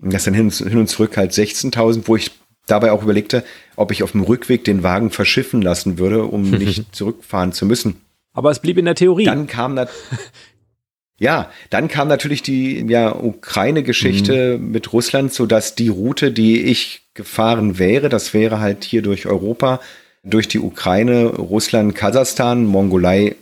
Und das dann hin, und zurück halt 16.000, wo ich dabei auch überlegte, ob ich auf dem Rückweg den Wagen verschiffen lassen würde, um nicht zurückfahren zu müssen. Aber es blieb in der Theorie. Dann kam das. Ja, dann kam natürlich die ja, Ukraine-Geschichte mhm. mit Russland, so dass die Route, die ich gefahren wäre, das wäre halt hier durch Europa, durch die Ukraine, Russland, Kasachstan, Mongolei,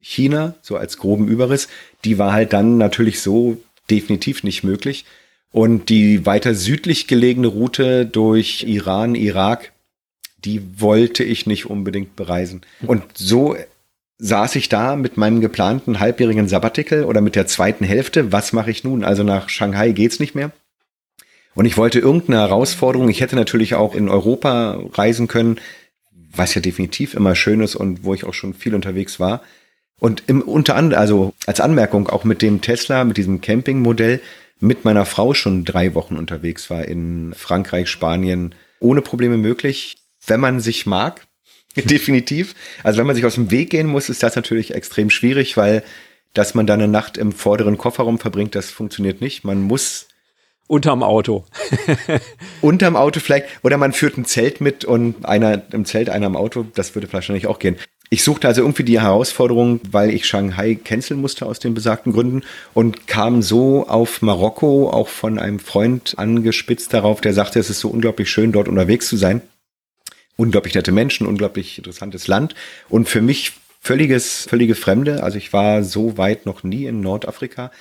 China, so als groben Überriss, die war halt dann natürlich so definitiv nicht möglich. Und die weiter südlich gelegene Route durch Iran, Irak, die wollte ich nicht unbedingt bereisen. Und so saß ich da mit meinem geplanten halbjährigen Sabbatical oder mit der zweiten Hälfte. Was mache ich nun? Also nach Shanghai geht's nicht mehr. Und ich wollte irgendeine Herausforderung. Ich hätte natürlich auch in Europa reisen können, was ja definitiv immer schön ist und wo ich auch schon viel unterwegs war. Und im, unter anderem, also als Anmerkung auch mit dem Tesla, mit diesem Campingmodell, mit meiner Frau schon drei Wochen unterwegs war in Frankreich, Spanien, ohne Probleme möglich, wenn man sich mag. Definitiv. Also wenn man sich aus dem Weg gehen muss, ist das natürlich extrem schwierig, weil dass man dann eine Nacht im vorderen Kofferraum verbringt, das funktioniert nicht. Man muss Unterm Auto. Unterm Auto vielleicht. Oder man führt ein Zelt mit und einer im Zelt, einer im Auto. Das würde wahrscheinlich auch gehen. Ich suchte also irgendwie die Herausforderung, weil ich Shanghai canceln musste aus den besagten Gründen und kam so auf Marokko, auch von einem Freund angespitzt darauf, der sagte, es ist so unglaublich schön, dort unterwegs zu sein. Unglaublich nette Menschen, unglaublich interessantes Land. Und für mich völliges, völlige Fremde. Also ich war so weit noch nie in Nordafrika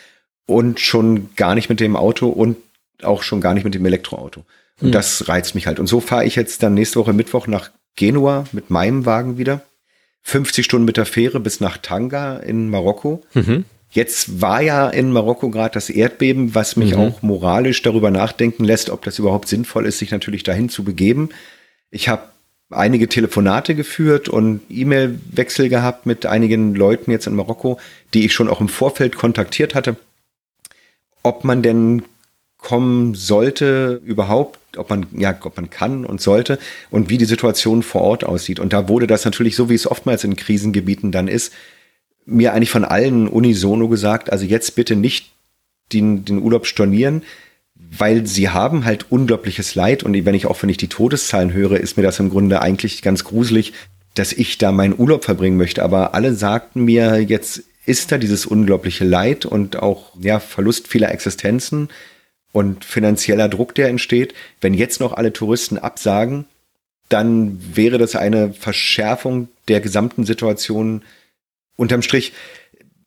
und schon gar nicht mit dem Auto und auch schon gar nicht mit dem Elektroauto. Und mhm. das reizt mich halt. Und so fahre ich jetzt dann nächste Woche Mittwoch nach Genua mit meinem Wagen wieder. 50 Stunden mit der Fähre bis nach Tanga in Marokko. Mhm. Jetzt war ja in Marokko gerade das Erdbeben, was mich mhm. auch moralisch darüber nachdenken lässt, ob das überhaupt sinnvoll ist, sich natürlich dahin zu begeben. Ich habe einige Telefonate geführt und E-Mail-Wechsel gehabt mit einigen Leuten jetzt in Marokko, die ich schon auch im Vorfeld kontaktiert hatte, ob man denn kommen sollte überhaupt, ob man, ja, ob man kann und sollte und wie die Situation vor Ort aussieht. Und da wurde das natürlich, so wie es oftmals in Krisengebieten dann ist, mir eigentlich von allen unisono gesagt, also jetzt bitte nicht den, den Urlaub stornieren, weil sie haben halt unglaubliches Leid und wenn ich auch, wenn ich die Todeszahlen höre, ist mir das im Grunde eigentlich ganz gruselig, dass ich da meinen Urlaub verbringen möchte. Aber alle sagten mir, jetzt ist da dieses unglaubliche Leid und auch ja, Verlust vieler Existenzen und finanzieller Druck, der entsteht. Wenn jetzt noch alle Touristen absagen, dann wäre das eine Verschärfung der gesamten Situation unterm Strich.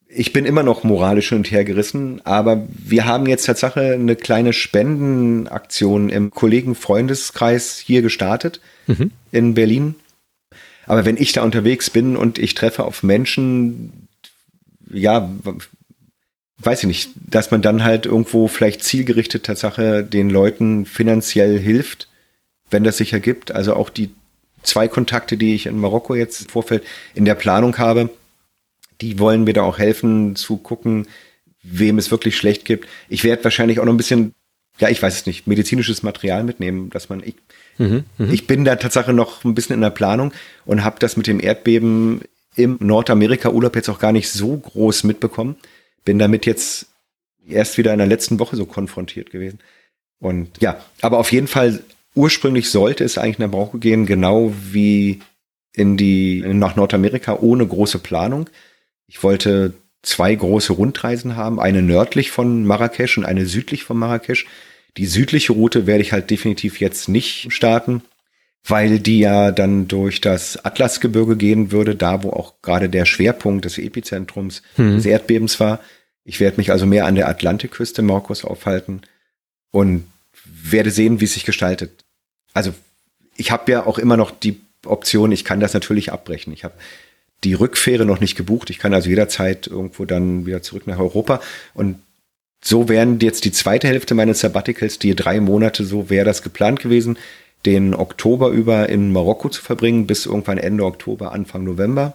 Ich bin immer noch moralisch hin und her gerissen, aber wir haben jetzt Tatsache eine kleine Spendenaktion im Kollegen-Freundeskreis hier gestartet mhm. in Berlin. Aber wenn ich da unterwegs bin und ich treffe auf Menschen, ja, weiß ich nicht, dass man dann halt irgendwo vielleicht zielgerichtet Tatsache den Leuten finanziell hilft, wenn das sich ergibt. Also auch die zwei Kontakte, die ich in Marokko jetzt im Vorfeld in der Planung habe, die wollen mir da auch helfen zu gucken, wem es wirklich schlecht gibt. Ich werde wahrscheinlich auch noch ein bisschen, ja, ich weiß es nicht, medizinisches Material mitnehmen, dass man, ich, mhm, mhm. ich bin da Tatsache noch ein bisschen in der Planung und habe das mit dem Erdbeben im Nordamerika-Urlaub jetzt auch gar nicht so groß mitbekommen bin damit jetzt erst wieder in der letzten Woche so konfrontiert gewesen. Und ja, aber auf jeden Fall, ursprünglich sollte es eigentlich nach Marokko gehen, genau wie in die, nach Nordamerika ohne große Planung. Ich wollte zwei große Rundreisen haben, eine nördlich von Marrakesch und eine südlich von Marrakesch. Die südliche Route werde ich halt definitiv jetzt nicht starten, weil die ja dann durch das Atlasgebirge gehen würde, da wo auch gerade der Schwerpunkt des Epizentrums hm. des Erdbebens war. Ich werde mich also mehr an der Atlantikküste Marokos aufhalten und werde sehen, wie es sich gestaltet. Also ich habe ja auch immer noch die Option, ich kann das natürlich abbrechen. Ich habe die Rückfähre noch nicht gebucht. Ich kann also jederzeit irgendwo dann wieder zurück nach Europa. Und so wären jetzt die zweite Hälfte meines Sabbaticals, die drei Monate, so wäre das geplant gewesen. Den Oktober über in Marokko zu verbringen, bis irgendwann Ende Oktober, Anfang November.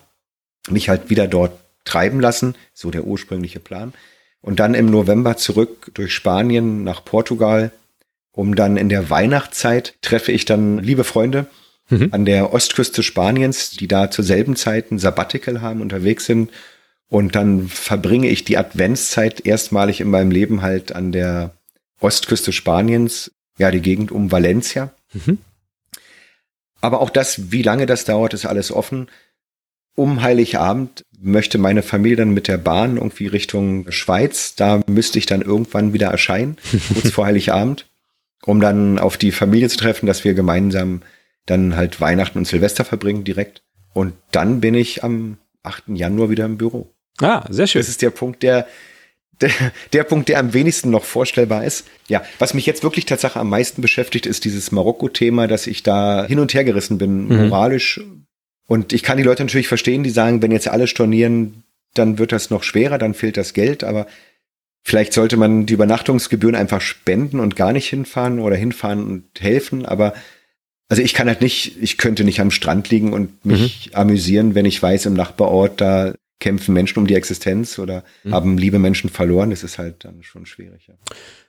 Mich halt wieder dort treiben lassen, so der ursprüngliche Plan. Und dann im November zurück durch Spanien nach Portugal, um dann in der Weihnachtszeit treffe ich dann liebe Freunde mhm. an der Ostküste Spaniens, die da zur selben Zeit ein Sabbatical haben, unterwegs sind. Und dann verbringe ich die Adventszeit erstmalig in meinem Leben halt an der Ostküste Spaniens, ja, die Gegend um Valencia. Mhm. Aber auch das, wie lange das dauert, ist alles offen. Um Heiligabend möchte meine Familie dann mit der Bahn irgendwie Richtung Schweiz. Da müsste ich dann irgendwann wieder erscheinen, kurz vor Heiligabend, um dann auf die Familie zu treffen, dass wir gemeinsam dann halt Weihnachten und Silvester verbringen direkt. Und dann bin ich am 8. Januar wieder im Büro. Ah, sehr schön. Das ist der Punkt, der, der, der Punkt, der am wenigsten noch vorstellbar ist. Ja, was mich jetzt wirklich tatsächlich am meisten beschäftigt, ist dieses Marokko-Thema, dass ich da hin und her gerissen bin, mhm. moralisch. Und ich kann die Leute natürlich verstehen, die sagen, wenn jetzt alle stornieren, dann wird das noch schwerer, dann fehlt das Geld, aber vielleicht sollte man die Übernachtungsgebühren einfach spenden und gar nicht hinfahren oder hinfahren und helfen, aber also ich kann halt nicht, ich könnte nicht am Strand liegen und mich mhm. amüsieren, wenn ich weiß, im Nachbarort da kämpfen Menschen um die Existenz oder mhm. haben liebe Menschen verloren. Das ist halt dann schon schwierig. Ja.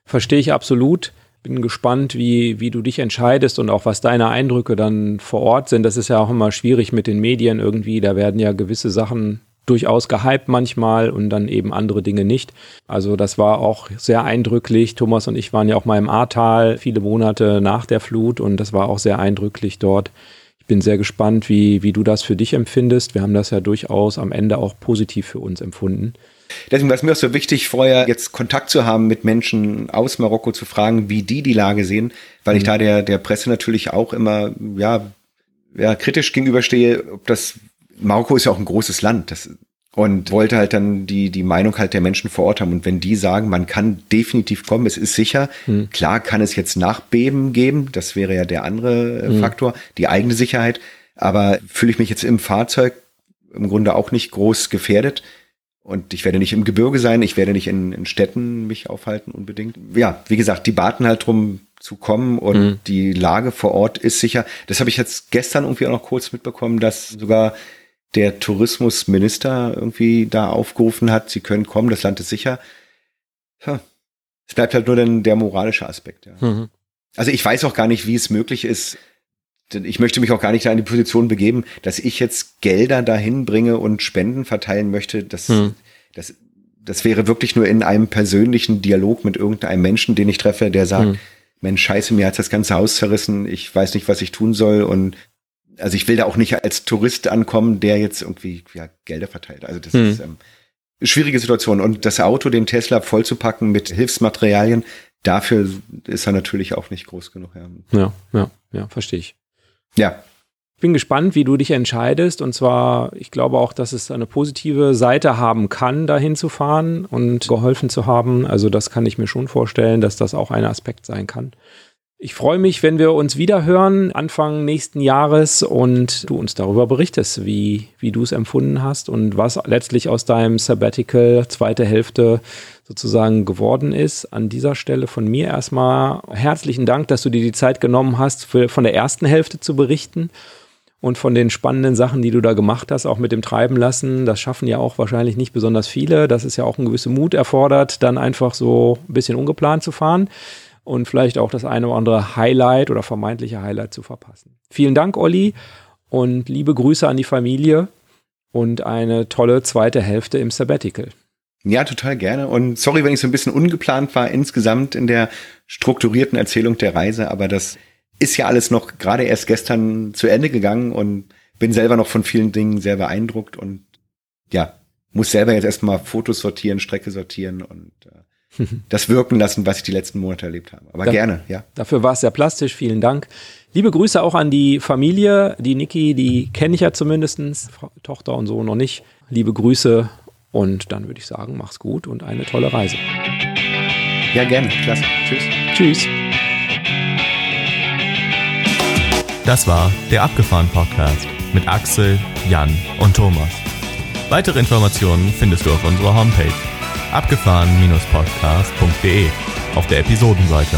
Verstehe ich absolut. Bin gespannt, wie, wie du dich entscheidest und auch was deine Eindrücke dann vor Ort sind. Das ist ja auch immer schwierig mit den Medien irgendwie. Da werden ja gewisse Sachen durchaus gehypt manchmal und dann eben andere Dinge nicht. Also das war auch sehr eindrücklich. Thomas und ich waren ja auch mal im Ahrtal viele Monate nach der Flut und das war auch sehr eindrücklich dort. Ich bin sehr gespannt, wie, wie du das für dich empfindest. Wir haben das ja durchaus am Ende auch positiv für uns empfunden. Deswegen war es mir auch so wichtig, vorher jetzt Kontakt zu haben mit Menschen aus Marokko zu fragen, wie die die Lage sehen, weil mhm. ich da der, der Presse natürlich auch immer, ja, ja, kritisch gegenüberstehe, ob das Marokko ist ja auch ein großes Land. Das, und wollte halt dann die, die Meinung halt der Menschen vor Ort haben. Und wenn die sagen, man kann definitiv kommen, es ist sicher, hm. klar kann es jetzt Nachbeben geben, das wäre ja der andere äh, hm. Faktor, die eigene Sicherheit. Aber fühle ich mich jetzt im Fahrzeug im Grunde auch nicht groß gefährdet. Und ich werde nicht im Gebirge sein, ich werde nicht in, in Städten mich aufhalten unbedingt. Ja, wie gesagt, die baten halt drum zu kommen und mhm. die Lage vor Ort ist sicher. Das habe ich jetzt gestern irgendwie auch noch kurz mitbekommen, dass sogar der Tourismusminister irgendwie da aufgerufen hat, sie können kommen, das Land ist sicher. Ja. Es bleibt halt nur dann der moralische Aspekt. Ja. Mhm. Also ich weiß auch gar nicht, wie es möglich ist. Ich möchte mich auch gar nicht da in die Position begeben, dass ich jetzt Gelder dahin bringe und Spenden verteilen möchte. Das, mhm. das, das wäre wirklich nur in einem persönlichen Dialog mit irgendeinem Menschen, den ich treffe, der sagt, mhm. Mensch, scheiße, mir hat das ganze Haus zerrissen, ich weiß nicht, was ich tun soll und also ich will da auch nicht als Tourist ankommen, der jetzt irgendwie ja, Gelder verteilt. Also das hm. ist ähm, schwierige Situation. Und das Auto, den Tesla vollzupacken mit Hilfsmaterialien, dafür ist er natürlich auch nicht groß genug. Ja, ja, ja, ja verstehe ich. Ja. Ich bin gespannt, wie du dich entscheidest. Und zwar, ich glaube auch, dass es eine positive Seite haben kann, dahin zu fahren und geholfen zu haben. Also das kann ich mir schon vorstellen, dass das auch ein Aspekt sein kann. Ich freue mich, wenn wir uns wieder hören Anfang nächsten Jahres und du uns darüber berichtest, wie, wie du es empfunden hast und was letztlich aus deinem Sabbatical zweite Hälfte sozusagen geworden ist. An dieser Stelle von mir erstmal herzlichen Dank, dass du dir die Zeit genommen hast, für, von der ersten Hälfte zu berichten und von den spannenden Sachen, die du da gemacht hast, auch mit dem Treiben lassen. Das schaffen ja auch wahrscheinlich nicht besonders viele. Das ist ja auch ein gewisser Mut erfordert, dann einfach so ein bisschen ungeplant zu fahren und vielleicht auch das eine oder andere Highlight oder vermeintliche Highlight zu verpassen. Vielen Dank, Olli, und liebe Grüße an die Familie und eine tolle zweite Hälfte im Sabbatical. Ja, total gerne. Und sorry, wenn ich so ein bisschen ungeplant war insgesamt in der strukturierten Erzählung der Reise, aber das ist ja alles noch gerade erst gestern zu Ende gegangen und bin selber noch von vielen Dingen sehr beeindruckt und ja, muss selber jetzt erstmal Fotos sortieren, Strecke sortieren und äh, das wirken lassen, was ich die letzten Monate erlebt habe. Aber da, gerne, ja. Dafür war es sehr plastisch. Vielen Dank. Liebe Grüße auch an die Familie. Die Niki, die kenne ich ja zumindest. Tochter und so noch nicht. Liebe Grüße. Und dann würde ich sagen, mach's gut und eine tolle Reise. Ja, gerne. Klasse. Tschüss. Tschüss. Das war der Abgefahren Podcast mit Axel, Jan und Thomas. Weitere Informationen findest du auf unserer Homepage abgefahren-podcast.de auf der Episodenseite.